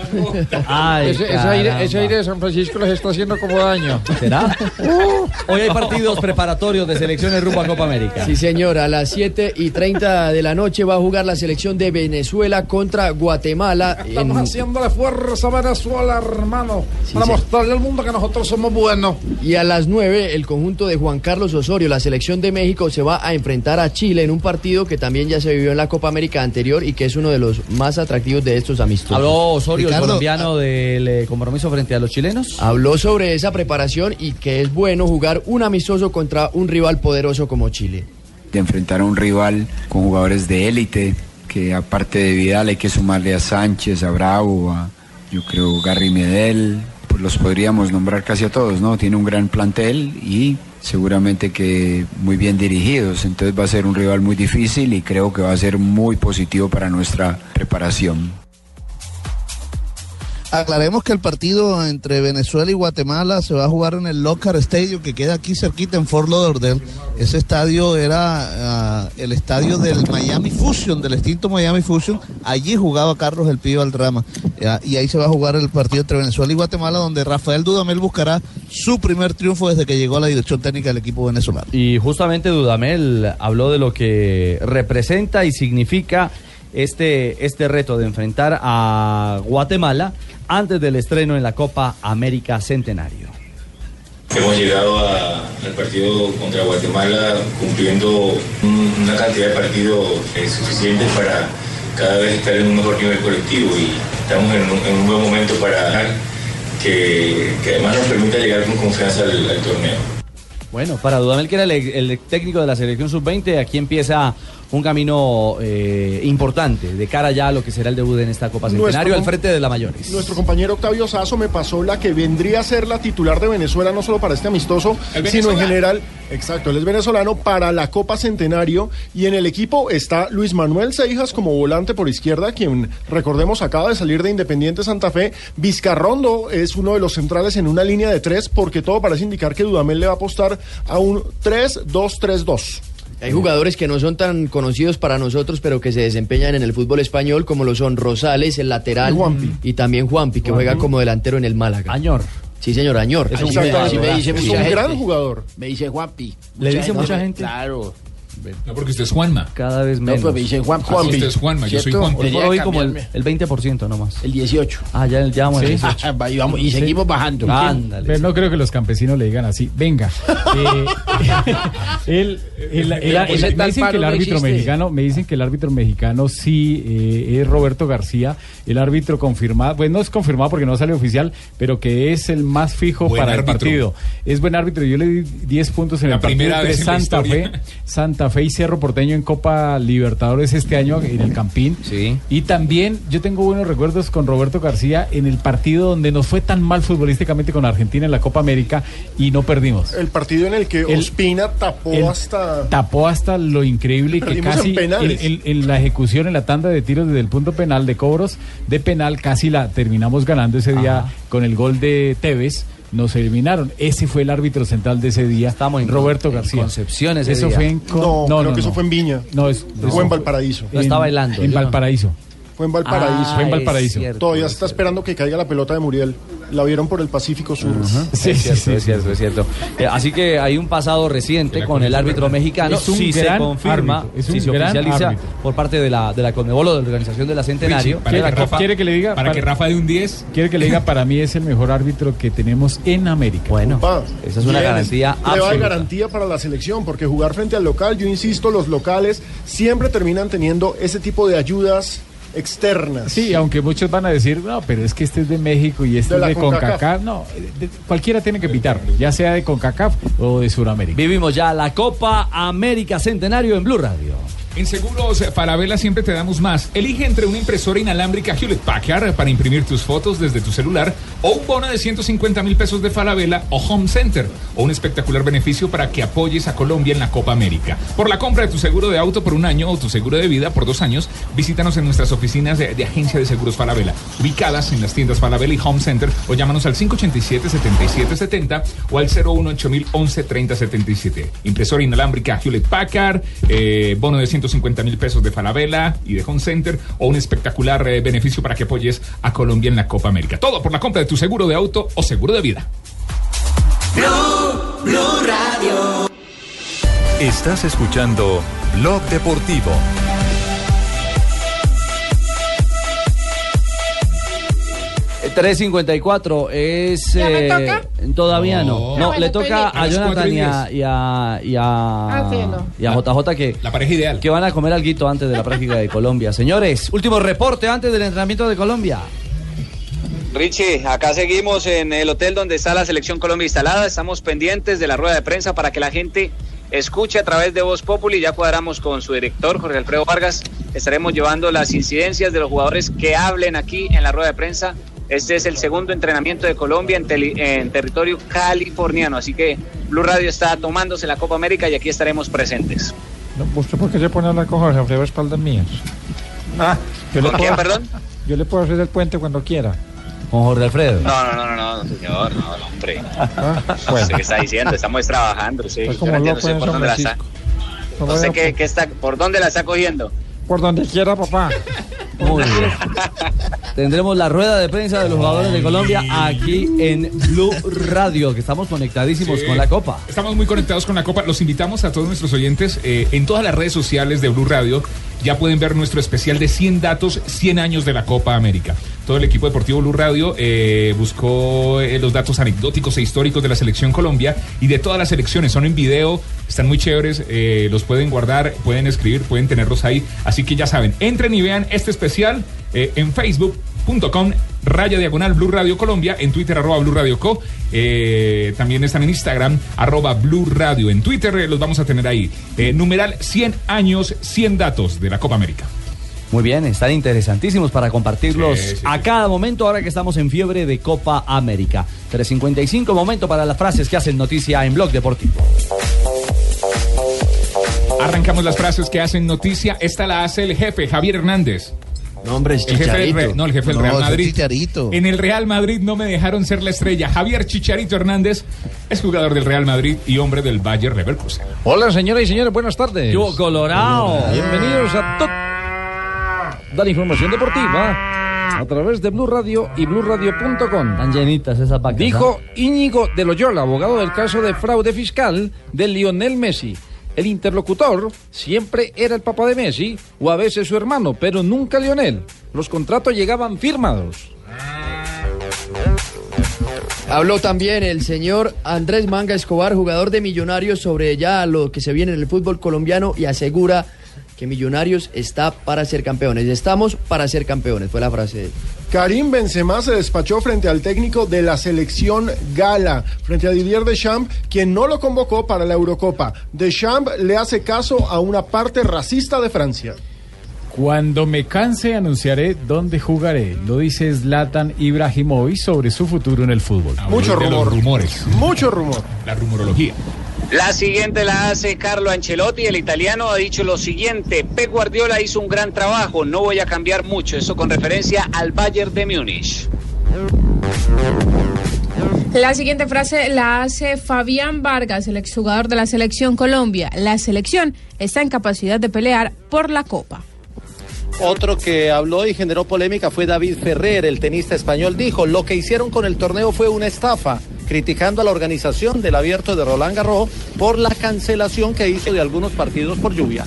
Speaker 6: Ay,
Speaker 12: ese, ese aire,
Speaker 6: caramba.
Speaker 12: ese aire de San Francisco les está haciendo como daño.
Speaker 6: ¿Será? Hoy hay partidos preparatorios de selecciones rumbo a Copa América.
Speaker 18: Sí, señor, a las 7 y 30 de la noche va a jugar la selección de Venezuela contra Guatemala.
Speaker 3: Estamos
Speaker 18: en-
Speaker 3: haciéndole fuerza a Venezuela, hermano. para
Speaker 18: sí.
Speaker 3: mostrarle al mundo que nosotros somos buenos.
Speaker 18: Y a las 9, el conjunto de Juan Carlos Osorio, la selección de México, se va a enfrentar a Chile en un partido que también ya se vivió en la Copa América anterior y que es uno de los más atractivos de estos amistosos.
Speaker 6: Habló Osorio,
Speaker 18: Ricardo,
Speaker 6: el colombiano, del eh, compromiso frente a los chilenos.
Speaker 18: Habló sobre esa preparación y que es bueno jugar un amistoso contra un rival poderoso como Chile.
Speaker 26: de enfrentar a un rival con jugadores de élite, que aparte de Vidal hay que sumarle a Sánchez, a Bravo, a yo creo Gary Medel, pues los podríamos nombrar casi a todos, ¿no? Tiene un gran plantel y seguramente que muy bien dirigidos, entonces va a ser un rival muy difícil y creo que va a ser muy positivo para nuestra preparación.
Speaker 2: Aclaremos que el partido entre Venezuela y Guatemala se va a jugar en el Lockhart Stadium que queda aquí cerquita en Fort Lauderdale. Ese estadio era ah, el estadio del Miami Fusion, del extinto Miami Fusion. Allí jugaba Carlos El Pío Aldrama. Ya, y ahí se va a jugar el partido entre Venezuela y Guatemala donde Rafael Dudamel buscará su primer triunfo desde que llegó a la dirección técnica del equipo venezolano.
Speaker 6: Y justamente Dudamel habló de lo que representa y significa este, este reto de enfrentar a Guatemala antes del estreno en la Copa América Centenario.
Speaker 27: Hemos llegado a- al partido contra Guatemala cumpliendo un- una cantidad de partidos eh, suficientes para cada vez estar en un mejor nivel colectivo y estamos en un, en un buen momento para ganar, que, que además nos permita llegar con confianza al, al torneo.
Speaker 6: Bueno, para Dudamel, que era el, el técnico de la selección sub-20, aquí empieza un camino eh, importante de cara ya a lo que será el debut en esta Copa
Speaker 8: Nuestro
Speaker 6: Centenario al
Speaker 8: com-
Speaker 6: frente de la Mayores.
Speaker 8: Nuestro compañero Octavio Sazo me pasó la que vendría a ser la titular de Venezuela, no solo para este amistoso, sino en general, exacto, él es venezolano para la Copa Centenario y en el equipo está Luis Manuel Seijas como volante por izquierda, quien recordemos acaba de salir de Independiente Santa Fe. Vizcarrondo es uno de los centrales en una línea de tres porque todo parece indicar que Dudamel le va a apostar a un 3-2-3-2.
Speaker 18: Hay jugadores que no son tan conocidos para nosotros, pero que se desempeñan en el fútbol español, como lo son Rosales, el lateral,
Speaker 8: Y Juanpi.
Speaker 18: y también Juanpi, que juega como delantero en el Málaga.
Speaker 6: Añor.
Speaker 18: Sí, señor, Añor.
Speaker 8: Es un jugador. gran jugador.
Speaker 3: Me dice Juanpi.
Speaker 6: ¿Le dice mucha gente?
Speaker 3: Claro.
Speaker 4: No, porque usted es Juanma.
Speaker 6: Cada vez
Speaker 3: No,
Speaker 6: menos.
Speaker 3: pues me dicen Juan
Speaker 4: Juanpi. Usted es Juanma, yo soy. Juanpi.
Speaker 6: Hoy por hoy como el, el 20% nomás.
Speaker 3: El 18.
Speaker 6: Ah, ya, ya vamos al
Speaker 4: Sí.
Speaker 6: 18.
Speaker 3: y, vamos, y seguimos bajando.
Speaker 6: Ándale.
Speaker 9: Pero no creo que los campesinos le digan así. Venga. Me dicen que el
Speaker 3: no
Speaker 9: árbitro mexicano, me dicen que el árbitro mexicano sí eh, es Roberto García, el árbitro confirmado, pues no es confirmado porque no sale oficial, pero que es el más fijo
Speaker 4: Buen
Speaker 9: para el partido. Es buen árbitro. Yo le di 10 puntos en
Speaker 4: La
Speaker 9: el partido
Speaker 4: primera
Speaker 9: entre
Speaker 4: vez en la
Speaker 9: Santa Fe. Santa Fe y Cerro Porteño en Copa Libertadores este año en el Campín.
Speaker 6: Sí.
Speaker 9: Y también yo tengo buenos recuerdos con Roberto García en el partido donde nos fue tan mal futbolísticamente con Argentina en la Copa América y no perdimos.
Speaker 8: El partido en el que
Speaker 9: El-
Speaker 8: Ospina tapó
Speaker 9: el-
Speaker 8: hasta...
Speaker 9: Tapó hasta lo increíble que casi en,
Speaker 8: penales.
Speaker 9: en- en la ejecución, en la tanda de tiros desde el punto penal de cobros de penal, casi la terminamos ganando ese día con el gol de Tevez. Nos eliminaron. Ese fue el árbitro central de ese día,
Speaker 6: Estamos en-
Speaker 9: Roberto
Speaker 6: en
Speaker 9: García.
Speaker 6: Concepción ese
Speaker 9: Eso
Speaker 6: día.
Speaker 9: fue en Con-
Speaker 8: No, creo que eso fue en Viña.
Speaker 9: No, es,
Speaker 8: Fue en Valparaíso.
Speaker 6: No está bailando,
Speaker 9: En
Speaker 6: no.
Speaker 9: Valparaíso.
Speaker 8: Fue en Valparaíso.
Speaker 6: Ah,
Speaker 9: Fue en
Speaker 6: es
Speaker 9: Valparaíso.
Speaker 6: cierto,
Speaker 8: Todavía
Speaker 6: es
Speaker 8: está esperando que caiga la pelota de Muriel. La vieron por el Pacífico Sur.
Speaker 6: Sí, es cierto, es cierto, es cierto. Eh, así que hay un pasado reciente con el árbitro mexicano.
Speaker 9: Es un
Speaker 6: si se confirma,
Speaker 9: árbitro, es
Speaker 6: si
Speaker 9: un
Speaker 6: se
Speaker 9: gran
Speaker 6: oficializa
Speaker 9: árbitro.
Speaker 6: por parte de la, de la Conmebol o de la Organización de la Centenario.
Speaker 9: Richie, para que Rafa- quiere que le diga
Speaker 6: para
Speaker 9: que
Speaker 4: Rafa de un 10.
Speaker 9: Quiere que le diga, para mí es el mejor árbitro que tenemos en América.
Speaker 6: Bueno,
Speaker 8: esa
Speaker 6: es una garantía
Speaker 8: Prueba de
Speaker 6: absoluta.
Speaker 8: garantía para la selección, porque jugar frente al local, yo insisto, los locales siempre terminan teniendo ese tipo de ayudas externas.
Speaker 9: Sí, aunque muchos van a decir, no, pero es que este es de México y este
Speaker 8: De
Speaker 9: es de
Speaker 8: CONCACAF.
Speaker 9: CONCACAF. No, de- cualquiera tiene que pitar, ya sea de CONCACAF o de Sudamérica.
Speaker 6: Vivimos ya la Copa América Centenario en Blue Radio.
Speaker 4: En Seguros Falabella siempre te damos más. Elige entre una impresora inalámbrica Hewlett Packard para imprimir tus fotos desde tu celular o un bono de 150 mil pesos de Falabella o Home Center o un espectacular beneficio para que apoyes a Colombia en la Copa América. Por la compra de tu seguro de auto por un año o tu seguro de vida por dos años, visítanos en nuestras oficinas de, de Agencia de Seguros Falabella, ubicadas en las tiendas Falabella y Home Center o llámanos al 587-7770 o al 018 11 3077. Impresora inalámbrica Hewlett Packard, eh, bono de 150 mil pesos de Falabella y de Home Center o un espectacular eh, beneficio para que apoyes a Colombia en la Copa América. Todo por la compra de tu seguro de auto o seguro de vida.
Speaker 17: Blue Radio. Estás escuchando Blog Deportivo.
Speaker 6: 3.54 es...
Speaker 3: ¿Ya me
Speaker 6: eh,
Speaker 3: toca?
Speaker 6: Todavía no.
Speaker 4: No.
Speaker 6: No,
Speaker 3: bueno,
Speaker 6: le toca a
Speaker 4: A
Speaker 6: Jonathan
Speaker 4: y
Speaker 6: y a, y a, y a-
Speaker 3: Ah, sí, no.
Speaker 6: y a JJ que,
Speaker 4: La pareja ideal.
Speaker 6: que van a comer algo antes de la práctica de Colombia. Señores, último reporte antes del entrenamiento de Colombia.
Speaker 24: Richie, acá seguimos en el hotel donde está la selección Colombia instalada. Estamos pendientes de la rueda de prensa para que la gente escuche a través de Voz Populi. Ya cuadramos con su director, Jorge Alfredo Vargas. Estaremos llevando las incidencias de los jugadores que hablen aquí en la rueda de prensa. Este es el segundo entrenamiento de Colombia en, en territorio californiano. Así que Blue Radio está tomándose la Copa América y aquí estaremos presentes.
Speaker 12: No, ¿Usted por qué se pone a hablar con Jorge Alfredo a espaldas mías? Ah, yo
Speaker 24: ¿Con quién, perdón?
Speaker 12: Yo le puedo hacer el puente cuando quiera.
Speaker 6: Con Jorge Alfredo.
Speaker 24: No, no, no, no, no, señor, no, no, hombre.
Speaker 12: Ah,
Speaker 24: No sé qué está diciendo, estamos trabajando, sí. Yo
Speaker 12: como
Speaker 24: no entiendo
Speaker 12: en
Speaker 24: por dónde la está. No sé qué, qué está, por dónde la está cogiendo.
Speaker 12: Por donde quiera, papá.
Speaker 6: Muy bien. Tendremos la rueda de prensa de los jugadores de Colombia aquí en Blue Radio, que estamos conectadísimos
Speaker 4: Sí.
Speaker 6: con la Copa.
Speaker 4: Estamos muy conectados con la Copa. Los invitamos a todos nuestros oyentes eh, en todas las redes sociales de Blue Radio. Ya pueden ver nuestro especial de 100 datos, 100 años de la Copa América. Todo el equipo deportivo Blue Radio eh, buscó eh, los datos anecdóticos e históricos de la selección Colombia y de todas las selecciones. Son en video, están muy chéveres, eh, los pueden guardar, pueden escribir, pueden tenerlos ahí. Así que ya saben, entren y vean este especial en facebook.com raya diagonal Blue Radio Colombia, en Twitter arroba Blue Radio Co. Eh, también están en Instagram arroba Blue Radio. En Twitter eh, los vamos a tener ahí. Eh, numeral 100 años, 100 datos de la Copa América.
Speaker 6: Muy bien, están interesantísimos para compartirlos
Speaker 4: Sí, sí,
Speaker 6: a cada momento ahora que estamos en fiebre de Copa América. 355 momento para las frases que hacen noticia en Blog Deportivo.
Speaker 4: Arrancamos las frases que hacen noticia. Esta la hace el jefe, Javier Hernández.
Speaker 18: No, hombre, es
Speaker 4: El jefe del no, el jefe del
Speaker 18: No,
Speaker 4: Real Madrid.
Speaker 18: Chicharito.
Speaker 4: En el Real Madrid no me dejaron ser la estrella. Javier Chicharito Hernández es jugador del Real Madrid y hombre del Bayer Leverkusen.
Speaker 12: Hola, señoras y señores, buenas tardes.
Speaker 6: Yo, Colorado.
Speaker 12: Bienvenidos a toda la información deportiva a través de Blue Radio y BlueRadio.com.
Speaker 6: Están llenitas esas vacas.
Speaker 12: Dijo Íñigo de Loyola, abogado del caso de fraude fiscal de Lionel Messi. El interlocutor siempre era el papá de Messi o a veces su hermano, pero nunca Lionel. Los contratos llegaban firmados.
Speaker 18: Habló también el señor Andrés Manga Escobar, jugador de Millonarios, sobre ya lo que se viene en el fútbol colombiano y asegura que Millonarios está para ser campeones. Estamos para ser campeones, fue la frase de él.
Speaker 8: Karim Benzema se despachó frente al técnico de la selección Gala, frente a Didier Deschamps, quien no lo convocó para la Eurocopa. Deschamps le hace caso a una parte racista de Francia.
Speaker 9: Cuando me canse anunciaré dónde jugaré, lo dice Zlatan Ibrahimovic sobre su futuro en el fútbol.
Speaker 8: Mucho rumor.
Speaker 4: rumores.
Speaker 8: Mucho rumor.
Speaker 4: La rumorología.
Speaker 24: La siguiente la hace Carlo Ancelotti, el italiano ha dicho lo siguiente, Pep Guardiola hizo un gran trabajo, no voy a cambiar mucho, eso con referencia al Bayern de Múnich.
Speaker 19: La siguiente frase la hace Fabián Vargas, el exjugador de la selección Colombia. La selección está en capacidad de pelear por la Copa.
Speaker 28: Otro que habló y generó polémica fue David Ferrer, el tenista español. Dijo, lo que hicieron con el torneo fue una estafa, criticando a la organización del abierto de Roland Garros por la cancelación que hizo de algunos partidos por lluvia.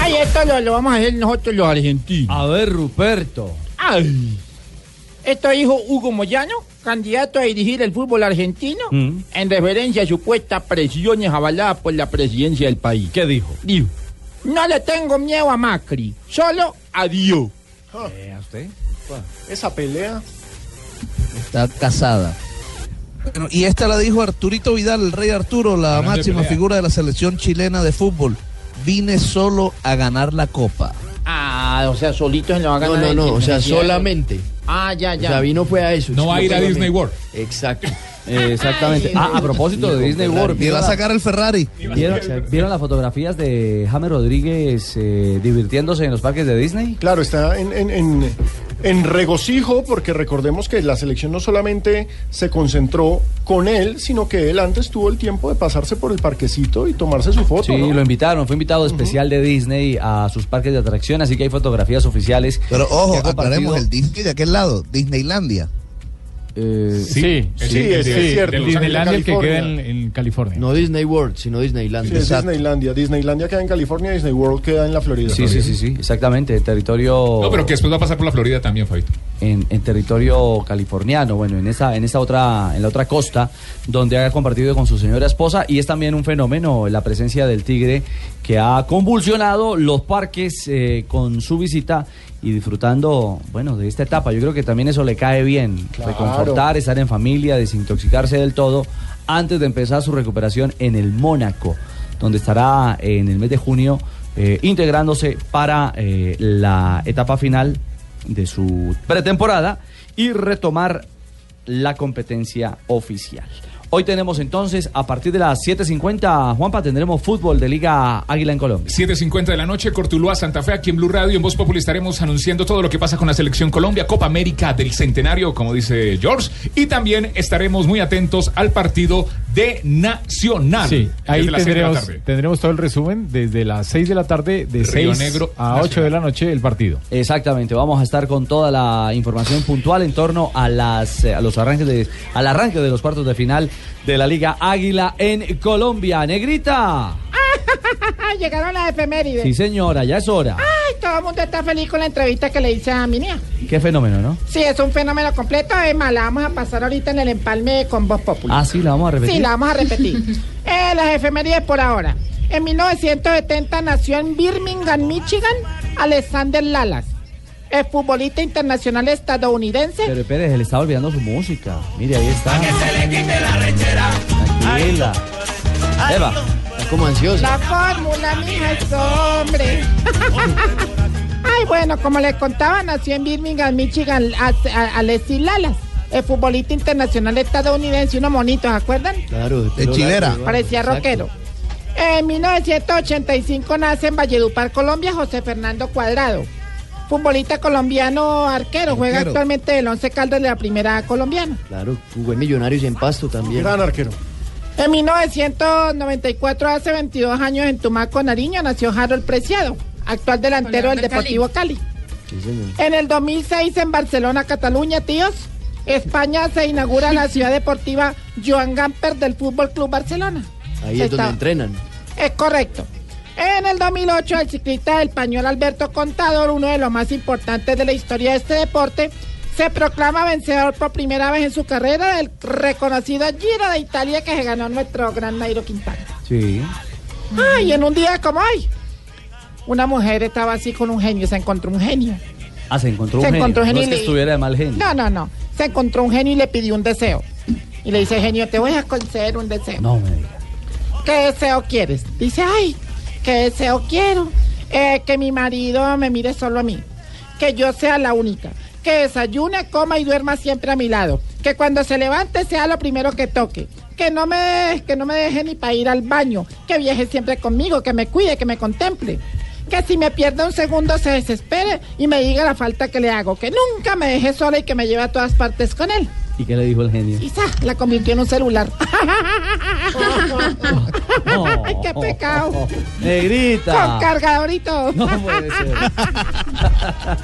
Speaker 3: Ay, esto lo, lo vamos a hacer nosotros los argentinos.
Speaker 6: A ver, Ruperto.
Speaker 3: Ay. Esto dijo Hugo Moyano, candidato a dirigir el fútbol argentino,
Speaker 6: Mm.
Speaker 3: en referencia a supuestas presiones avaladas por la presidencia del país.
Speaker 6: ¿Qué dijo?
Speaker 3: Dijo, no le tengo miedo a Macri, solo a Dios.
Speaker 6: Eh, ¿A usted?
Speaker 8: Esa pelea.
Speaker 2: Está casada. Bueno, y esta la dijo Arturito Vidal, el rey Arturo, la máxima
Speaker 6: pelea.
Speaker 2: figura de la selección chilena de fútbol. Vine solo a ganar la copa.
Speaker 3: Ah, o sea, solito se lo va a
Speaker 18: No,
Speaker 3: ganar.
Speaker 18: no, no,
Speaker 3: el-
Speaker 18: o sea, solamente.
Speaker 3: Ah, ya,
Speaker 18: O
Speaker 3: ya.
Speaker 18: sea, vino fue a eso.
Speaker 6: No va a ir a. Disney
Speaker 4: World.
Speaker 18: Exacto.
Speaker 6: Eh, exactamente. Ah, a propósito de Disney World.
Speaker 2: Y va a
Speaker 6: la-
Speaker 2: sacar el Ferrari.
Speaker 6: ¿Vieron, ¿vieron las fotografías de James Rodríguez eh, divirtiéndose en los parques de Disney?
Speaker 8: Claro, está en, en- en- en regocijo porque recordemos que la selección no solamente se concentró con él, sino que él antes tuvo el tiempo de pasarse por el parquecito y tomarse su foto.
Speaker 6: Sí,
Speaker 8: ¿no?
Speaker 6: lo invitaron, fue invitado especial de Disney a sus parques de atracción, así que hay fotografías oficiales.
Speaker 2: Pero ojo, aclaremos el Disney de aquel lado, Disneylandia.
Speaker 6: Eh,
Speaker 9: Sí, sí,
Speaker 8: sí, es- es cierto.
Speaker 9: Disneylandia el que queda en,
Speaker 8: California.
Speaker 9: en California.
Speaker 18: No Disney World, sino
Speaker 8: Sí,
Speaker 18: Disneylandia.
Speaker 8: es Disneylandia. Disneylandia queda en California, Disney World queda en la Florida.
Speaker 6: Sí, sí, sí, sí, exactamente, territorio...
Speaker 4: No, pero que después va a pasar por la Florida también, Fabito.
Speaker 6: en, en territorio californiano, bueno, en esa, en esa otra, en la otra costa, donde ha compartido con su señora esposa, y es también un fenómeno la presencia del tigre que ha convulsionado los parques eh, con su visita y disfrutando, bueno, de esta etapa. Yo creo que también eso le cae bien,
Speaker 8: Claro.
Speaker 6: reconfortar, estar en familia, desintoxicarse del todo, antes de empezar su recuperación en el Mónaco, donde estará en el mes de junio eh, integrándose para eh, la etapa final de su pretemporada y retomar la competencia oficial. Hoy tenemos entonces, a partir de las 7.50, Juanpa, tendremos fútbol de Liga Águila en Colombia.
Speaker 4: 7.50 de la noche, Cortuluá, Santa Fe, aquí en Blue Radio, en Voz Populi estaremos anunciando todo lo que pasa con la Selección Colombia, Copa América del Centenario, como dice George, y también estaremos muy atentos al partido de Nacional.
Speaker 9: Sí, ahí
Speaker 4: desde las seis de la
Speaker 9: tendremos,
Speaker 4: tarde.
Speaker 9: tendremos todo el resumen desde las 6 de la tarde, de
Speaker 4: Río
Speaker 9: 6
Speaker 4: Negro
Speaker 9: a
Speaker 4: Nacional.
Speaker 9: 8 de la noche el partido.
Speaker 6: Exactamente, vamos a estar con toda la información puntual en torno a las eh, a los arranques de, al arranque de los cuartos de final de la Liga Águila en Colombia. Negrita.
Speaker 3: Llegaron las efemérides.
Speaker 6: Sí, señora, ya es hora.
Speaker 3: Ay, todo el mundo está feliz con la entrevista que le hice a mi niña.
Speaker 6: Qué fenómeno, ¿no?
Speaker 3: Sí, es un fenómeno completo. Es más, la vamos a pasar ahorita en el empalme con Voz Popular.
Speaker 6: Ah, sí, la vamos a repetir.
Speaker 3: Sí, la vamos a repetir. eh, las efemérides por ahora. En 1970 nació en Birmingham, Michigan, Alexander Lalas. Es futbolista internacional estadounidense.
Speaker 6: Pero se le está olvidando su música. Mire, ahí está. Tranquila. Eva.
Speaker 18: Está como ansiosa.
Speaker 3: La fórmula, mija, es hombre. Ay, bueno, como les contaba, nació en Birmingham, Michigan, a- a- Alexis Lalas. El futbolista internacional estadounidense, uno monito, ¿se acuerdan?
Speaker 18: Claro,
Speaker 2: De chilera.
Speaker 3: Parecía
Speaker 18: Exacto.
Speaker 3: rockero. En 1985 nace en Valledupar, Colombia, José Fernando Cuadrado. Futbolista colombiano arquero, juega
Speaker 18: Arquero.
Speaker 3: actualmente el Once Caldas de la primera colombiana.
Speaker 18: Claro, jugó en Millonarios y en Pasto también.
Speaker 8: Gran arquero.
Speaker 3: En 1994, hace 22 años, en Tumaco, Nariño, nació Harold Preciado, actual delantero del Deportivo Cali.
Speaker 18: Sí, señor.
Speaker 3: En el 2006, en Barcelona, Cataluña, tíos, España se inaugura la ciudad deportiva Joan Gamper del Fútbol Club Barcelona.
Speaker 18: Ahí es
Speaker 3: Está-
Speaker 18: donde entrenan.
Speaker 3: Es correcto. En el 2008, el ciclista español Alberto Contador, uno de los más importantes de la historia de este deporte, se proclama vencedor por primera vez en su carrera del reconocido Giro de Italia que se ganó nuestro gran Nairo Quintana.
Speaker 6: Sí.
Speaker 3: Ay, en un día como hoy, una mujer estaba así con un genio, se encontró un genio.
Speaker 6: Ah, se encontró un
Speaker 3: Se
Speaker 6: genio.
Speaker 3: encontró un
Speaker 6: no
Speaker 3: genio
Speaker 6: es
Speaker 3: y
Speaker 6: que
Speaker 3: le-
Speaker 6: estuviera de mal genio.
Speaker 3: No, no, no. Se encontró un genio y le pidió un deseo. Y le dice, genio, te voy a conceder un deseo.
Speaker 6: No me diga.
Speaker 3: ¿Qué deseo quieres? Dice, ay, ¿qué deseo quiero? Eh, que mi marido me mire solo a mí. Que yo sea la única. Que desayune, coma y duerma siempre a mi lado. Que cuando se levante sea lo primero que toque. Que no me, que no me deje ni para ir al baño. Que viaje siempre conmigo. Que me cuide, que me contemple. Que si me pierdo un segundo se desespere y me diga la falta que le hago. Que nunca me deje sola y que me lleve a todas partes con él.
Speaker 6: ¿Y qué le dijo el genio?
Speaker 3: Quizá la convirtió en un celular. Ay, qué pecado.
Speaker 6: Negrita.
Speaker 3: Con cargadorito.
Speaker 6: No puede ser.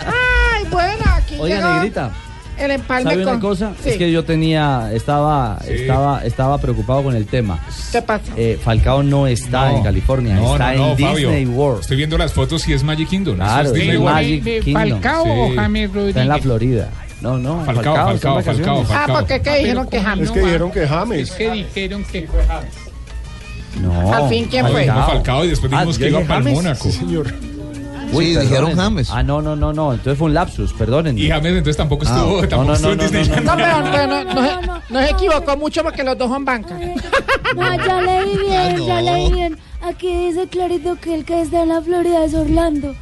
Speaker 3: Ay, bueno, aquí
Speaker 6: Oiga,
Speaker 3: llegó
Speaker 6: negrita.
Speaker 3: el empalme
Speaker 6: ¿Sabe una
Speaker 3: con...
Speaker 6: cosa?
Speaker 3: Sí.
Speaker 6: Es que yo tenía, estaba,
Speaker 4: Sí.
Speaker 6: estaba, estaba preocupado con el tema.
Speaker 3: ¿Qué pasa?
Speaker 6: Eh, Falcao no está
Speaker 4: No.
Speaker 6: en California,
Speaker 4: No,
Speaker 6: está
Speaker 4: no, no,
Speaker 6: en
Speaker 4: Fabio.
Speaker 6: Disney World.
Speaker 4: Estoy viendo las fotos y es Magic Kingdom.
Speaker 6: Claro,
Speaker 4: es Disney World.
Speaker 6: Magic Kingdom.
Speaker 3: Falcao o James
Speaker 6: Está en la Florida. No, no,
Speaker 4: Falcao,
Speaker 6: en
Speaker 4: Falcao,
Speaker 6: vacaciones.
Speaker 4: Falcao,
Speaker 3: Ah, porque ¿qué dijeron que James?
Speaker 8: Es que dijeron que James.
Speaker 3: que dijeron que
Speaker 6: No.
Speaker 3: Al fin, ¿quién fue?
Speaker 4: Dijimos Falcao y después dijimos
Speaker 6: Ah,
Speaker 4: que
Speaker 6: yo
Speaker 4: iba para el
Speaker 6: James.
Speaker 4: Mónaco.
Speaker 8: Señor.
Speaker 6: Uy,
Speaker 2: Sí, dijeron James.
Speaker 6: Ah, no, no, no, no. Entonces fue un lapsus, perdonen.
Speaker 4: Y James entonces tampoco
Speaker 2: Ah,
Speaker 4: estuvo,
Speaker 6: no,
Speaker 4: tampoco
Speaker 6: no,
Speaker 4: estuvo
Speaker 6: no,
Speaker 4: en
Speaker 6: no,
Speaker 4: Disney.
Speaker 3: No, no, no, se- no se equivocó mucho porque los dos son bancas.
Speaker 29: No, ya leí bien,
Speaker 2: Ah,
Speaker 29: ya leí bien. Aquí dice clarito que el que está en la Florida es Orlando.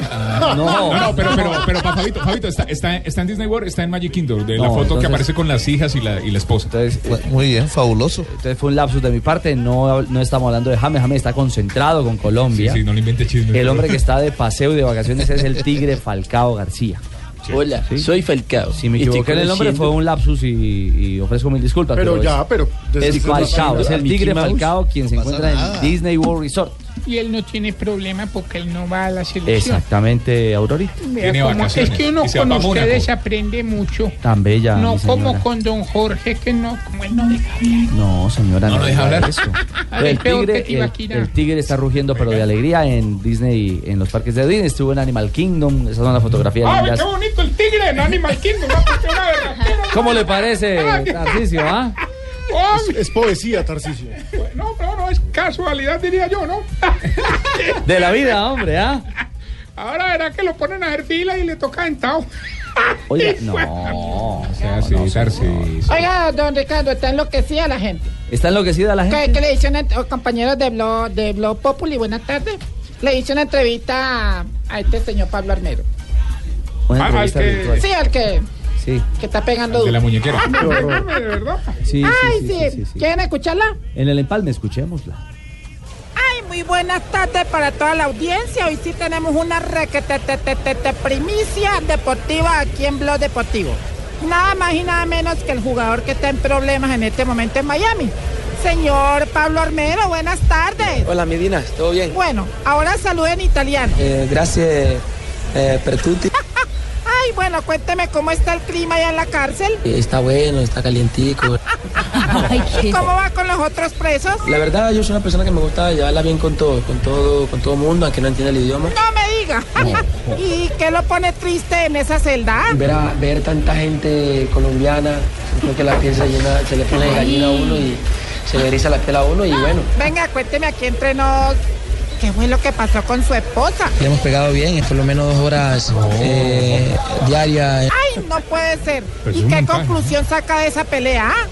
Speaker 6: No,
Speaker 4: No, no, pero, pero, pero pa, Fabito, Fabito está, está, está en Disney World, está en Magic Kingdom, de la foto
Speaker 6: entonces-
Speaker 4: que aparece con las hijas y la, y la esposa.
Speaker 6: Entonces,
Speaker 2: Pues, Muy bien, fabuloso.
Speaker 6: entonces fue un lapsus de mi parte. No, no estamos hablando de James. James está concentrado con Colombia.
Speaker 4: sí, no le invente chismes.
Speaker 6: El hombre que está de paseo y de vacaciones es el Tigre Falcao García.
Speaker 30: Hola,
Speaker 6: Sí.
Speaker 30: soy Falcao.
Speaker 6: Si me equivoqué en el nombre fue un lapsus y, y ofrezco mil disculpas.
Speaker 8: Pero ya, pero.
Speaker 6: Es Falcao, es el Tigre. Falcao quien se
Speaker 2: No
Speaker 6: encuentra
Speaker 2: nada.
Speaker 6: en Disney World Resort.
Speaker 3: Y él no tiene problema porque él no va a la selección.
Speaker 6: Exactamente, Aurorita.
Speaker 4: Tiene
Speaker 3: es que uno con ustedes aprende mucho.
Speaker 6: Tan bella.
Speaker 3: no como con don Jorge, que no, como él no deja hablar.
Speaker 6: No, señora,
Speaker 4: No
Speaker 6: no,
Speaker 4: lo deja hablar.
Speaker 6: eso.
Speaker 3: A ver,
Speaker 6: el,
Speaker 3: peor
Speaker 6: tigre, el, el tigre está rugiendo, pero de alegría en Disney, en los parques de Disney. Estuvo en Animal Kingdom. Esas son las fotografías
Speaker 3: ¡Ay,
Speaker 6: lindas.
Speaker 3: qué bonito el tigre en Animal Kingdom!
Speaker 6: ¿Cómo le parece,
Speaker 3: Ay.
Speaker 6: Tarcisio? ah?
Speaker 8: Es, es poesía, Tarcisio.
Speaker 3: No, no, no, es casualidad, diría yo, ¿no?
Speaker 6: De la vida, hombre, ¿ah?
Speaker 3: Ahora verá que lo ponen a hacer fila y le toca sentado.
Speaker 6: Oiga, no. O
Speaker 4: sea, sí, Tarcisio.
Speaker 3: Oiga, don Ricardo, está enloquecida la gente.
Speaker 6: ¿Está enloquecida la
Speaker 3: ¿Qué,
Speaker 6: gente?
Speaker 3: qué le hice una, oh, compañeros de Blog, de Blog Populi? Buenas tardes. Le hice una entrevista a, a este señor Pablo Armero.
Speaker 6: Una
Speaker 3: Ah, al que-. Sí, al que,
Speaker 6: Sí,
Speaker 3: que está pegando
Speaker 4: De la muñequera.
Speaker 3: ¿De verdad?
Speaker 6: sí, sí,
Speaker 3: Ay,
Speaker 6: sí,
Speaker 3: sí,
Speaker 6: sí, sí, sí.
Speaker 3: ¿Quieren escucharla?
Speaker 6: En el empalme, escuchémosla.
Speaker 3: Ay, muy buenas tardes para toda la audiencia. Hoy sí tenemos una requete, te, te, te, te, primicia deportiva aquí en Blog Deportivo. Nada más y nada menos que el jugador que está en problemas en este momento en Miami. Señor Pablo Armero, buenas tardes.
Speaker 7: Hola Medina, ¿todo bien?
Speaker 3: Bueno, ahora saluden en italiano.
Speaker 7: Eh, gracias eh, per tutti.
Speaker 3: Ay, bueno, cuénteme cómo está el clima allá en la cárcel.
Speaker 7: Eh, Está bueno, está calientico.
Speaker 3: ¿Y cómo va con los otros presos?
Speaker 7: La verdad, yo soy una persona que me gusta llevarla bien con todo, con todo, con todo mundo, aunque no entienda el idioma.
Speaker 3: No me diga. ¿Y qué lo pone triste en esa celda?
Speaker 7: Ver, a- ver tanta gente colombiana, creo que la piel se, llena, se le pone de gallina a uno y se le eriza la piel a uno y bueno,
Speaker 3: Venga, cuénteme aquí entre nos. ¿Qué fue lo que pasó con su esposa?
Speaker 7: le hemos pegado bien, es por lo menos dos horas eh, diarias.
Speaker 3: Ay, no puede ser.
Speaker 7: Pues
Speaker 3: ¿Y qué
Speaker 7: montaje.
Speaker 3: conclusión saca de esa pelea? ah?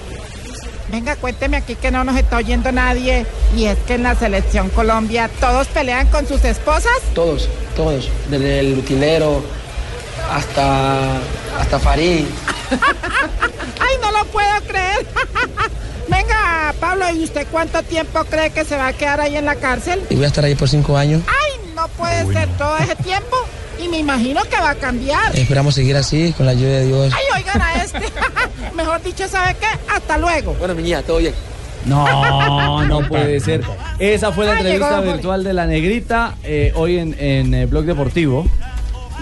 Speaker 3: Venga, cuénteme aquí que no nos está oyendo nadie. Y es que en la selección Colombia todos pelean con sus esposas.
Speaker 7: Todos, todos, desde el utilero hasta, hasta Farid.
Speaker 3: Ay, no lo puedo creer. Venga, Pablo, ¿y usted cuánto tiempo cree que se va a quedar ahí en la cárcel?
Speaker 7: Y voy a estar ahí por cinco años.
Speaker 3: Ay, no puede ser todo ese tiempo. Y me imagino que va a cambiar.
Speaker 7: Esperamos seguir así, con la ayuda de Dios.
Speaker 3: Ay, oigan a este. Mejor dicho, ¿sabe qué? Hasta luego.
Speaker 7: Bueno, mi niña, todo bien.
Speaker 6: No, no puede ser. Esa fue la
Speaker 3: Ay,
Speaker 6: entrevista
Speaker 3: llegó
Speaker 6: virtual de la negrita eh, hoy en, en eh, Blog Deportivo.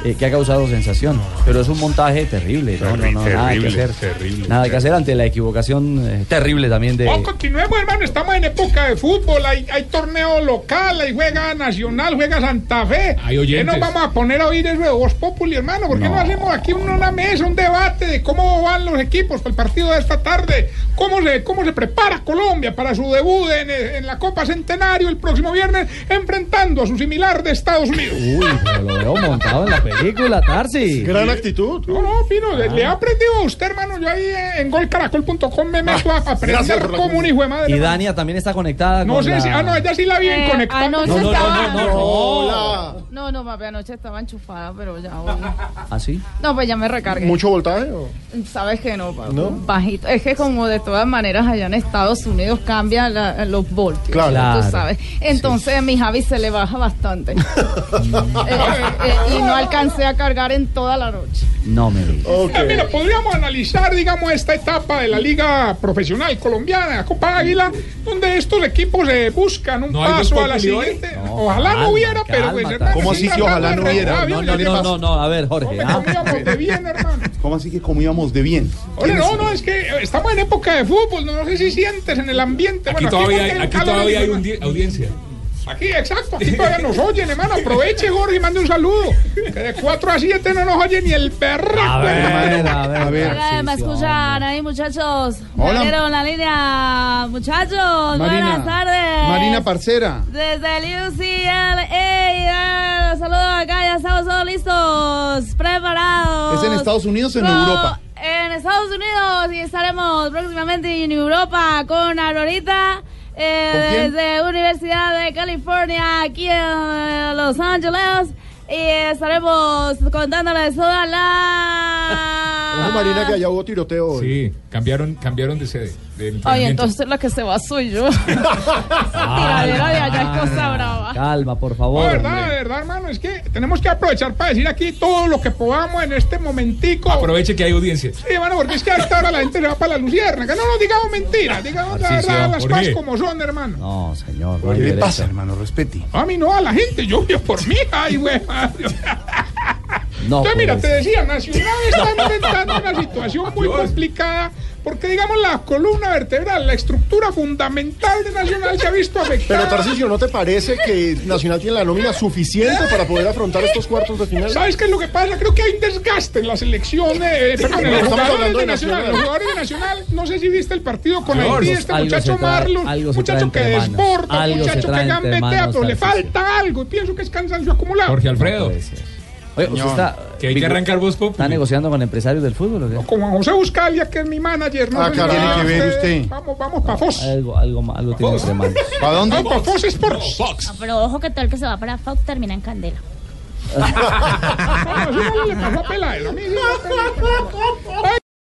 Speaker 6: Eh, que ha causado sensación, pero es un montaje terrible, no, no, no, nada que
Speaker 4: Terrible,
Speaker 6: hacer,
Speaker 4: terrible.
Speaker 6: nada que hacer ante la equivocación eh, terrible también de,
Speaker 3: Oh, continuemos, hermano. Estamos en época de fútbol. Hay, hay torneo local, hay juega Nacional, juega Santa Fe.
Speaker 4: Hay
Speaker 3: ¿Qué nos vamos a poner a oír eso de Voz Populi, hermano? ¿Por qué no, hacemos aquí una mesa, un debate de cómo van los equipos para el partido de esta tarde? ¿Cómo se, cómo se prepara Colombia para su debut en, en la Copa Centenario el próximo viernes, enfrentando a su similar de Estados Unidos?
Speaker 6: Uy, pero lo veo montado en la película, Tarsi.
Speaker 8: Gran actitud.
Speaker 3: No, no, Pino, le, le he aprendido a usted, hermano. Yo ahí en golcaracol.com me meto a aprender
Speaker 8: por la
Speaker 3: como un hijo de madre.
Speaker 6: Y
Speaker 3: hermano.
Speaker 6: Dania también está conectada
Speaker 3: No
Speaker 6: con
Speaker 3: sé
Speaker 6: la...
Speaker 3: si. Ah, no, ella sí la vi en
Speaker 31: Eh,
Speaker 3: conectada.
Speaker 31: anoche
Speaker 6: No, no, no,
Speaker 31: estaba-
Speaker 6: no, no, no.
Speaker 8: Hola.
Speaker 31: No, no, papi, anoche estaba enchufada, pero ya hoy.
Speaker 6: ¿Ah, sí?
Speaker 31: No, pues ya me recargué.
Speaker 8: ¿Mucho voltaje? o?
Speaker 31: Sabes que no, papi.
Speaker 8: ¿No?
Speaker 31: Bajito. Es que como de todas maneras allá en Estados Unidos cambian la- los voltios.
Speaker 8: Claro.
Speaker 6: Claro.
Speaker 31: Tú sabes. Entonces a mi Javi se le baja bastante. Eh, eh, eh, y no alcanza
Speaker 29: alcancé a cargar en toda la noche.
Speaker 6: No me digas.
Speaker 32: Ah, Mira, podríamos analizar, digamos, esta etapa de la Liga Profesional Colombiana, la Copa Águila, donde estos equipos eh, buscan un
Speaker 4: No
Speaker 32: paso a la siguiente. ojalá no hubiera, pero pues, hermano,
Speaker 6: ¿Cómo
Speaker 32: sí
Speaker 6: así que ojalá
Speaker 32: de
Speaker 6: no hubiera? No, no,
Speaker 32: ¿Qué
Speaker 6: no, no, no, a ver, Jorge. ah.
Speaker 32: Comíamos de bien, hermano.
Speaker 33: ¿Cómo así que comíamos de bien?
Speaker 32: Oye, no, no, es que estamos en época de fútbol, no, no sé si sientes en el ambiente.
Speaker 4: Aquí
Speaker 32: Bueno,
Speaker 4: todavía
Speaker 32: porque
Speaker 4: hay, aquí todavía hay audiencia.
Speaker 32: Aquí, exacto, aquí todavía nos oyen, hermano. Aproveche, Jorge, y mande un saludo. Que de 4 a 7 no nos oye ni el perro.
Speaker 6: A ver, a ver,
Speaker 33: A ver.
Speaker 29: ¿Me escuchan ahí, muchachos?
Speaker 33: Hola.
Speaker 29: Me dieron la línea, muchachos.
Speaker 33: Marina.
Speaker 29: Buenas tardes.
Speaker 33: Marina Parcera.
Speaker 29: Desde el UCLA. Saludos acá, ya estamos todos listos, preparados.
Speaker 33: ¿Es en Estados Unidos o en Europa?
Speaker 29: En Estados Unidos y estaremos próximamente en Europa con Aurorita. Eh, desde Universidad de California, aquí en eh, Los Ángeles. Y estaremos contándoles toda la.
Speaker 8: Ojo, Marina, que allá hubo tiroteo hoy.
Speaker 4: Sí, cambiaron, cambiaron de sede. de
Speaker 29: Ay, entonces la que se va soy yo. Esa tiradera de allá es cosa brava.
Speaker 6: Calma, por
Speaker 32: No,
Speaker 6: favor.
Speaker 32: verdad,
Speaker 6: hombre.
Speaker 32: de verdad, hermano, es que tenemos que aprovechar para decir aquí todo lo que podamos en este momentico.
Speaker 4: Aproveche que hay audiencia.
Speaker 32: Sí, hermano, porque es que hasta ahora la gente se va para la lucierna. Que no nos digamos mentiras, digamos la
Speaker 6: Tarcisio,
Speaker 32: verdad, las
Speaker 6: ¿por
Speaker 32: cosas como son, hermano.
Speaker 6: No, señor. no
Speaker 33: ¿Qué le pasa, hermano? Respete.
Speaker 32: A mí no, a la gente, yo yo por mí. Ay, güey.
Speaker 6: No
Speaker 32: Entonces, mira,
Speaker 6: puede
Speaker 32: te decía, Nacional está enfrentando una situación muy complicada porque, digamos, la columna vertebral, la estructura fundamental de Nacional se ha visto afectada.
Speaker 8: Pero Tarcisio, ¿no te parece que Nacional tiene la nómina suficiente para poder afrontar estos cuartos de final?
Speaker 32: ¿Sabes qué es lo que pasa? Creo que hay un desgaste en la selección, eh, perdón, en los
Speaker 8: Estamos
Speaker 32: jugadores
Speaker 8: hablando
Speaker 32: de
Speaker 8: de
Speaker 32: Nacional.
Speaker 8: Nacional.
Speaker 32: Los jugadores de Nacional, no sé si viste el partido con Haití, este muchacho
Speaker 6: se
Speaker 32: muchacho que
Speaker 6: entre manos.
Speaker 32: desborda, muchacho que gambetea, pero le falta algo y pienso que es cansancio acumulado.
Speaker 4: Jorge Alfredo.
Speaker 6: Oye, ¿usted está,
Speaker 4: Que hay que arrancar vos, Populi.
Speaker 6: ¿Está negociando con empresarios del fútbol o qué?
Speaker 32: Con Juan José Buscalia, que es mi manager. No
Speaker 33: Ah, tiene que ver usted.
Speaker 32: Vamos, vamos para Fox.
Speaker 6: Algo, algo, algo tiene entre manos.
Speaker 33: ¿Para dónde?
Speaker 32: Para Fox Sports.
Speaker 4: Fox.
Speaker 29: No, pero ojo que todo el que se va para Fox termina en candela.
Speaker 32: Bueno, eso no le pasó a Peláez, a mí sí.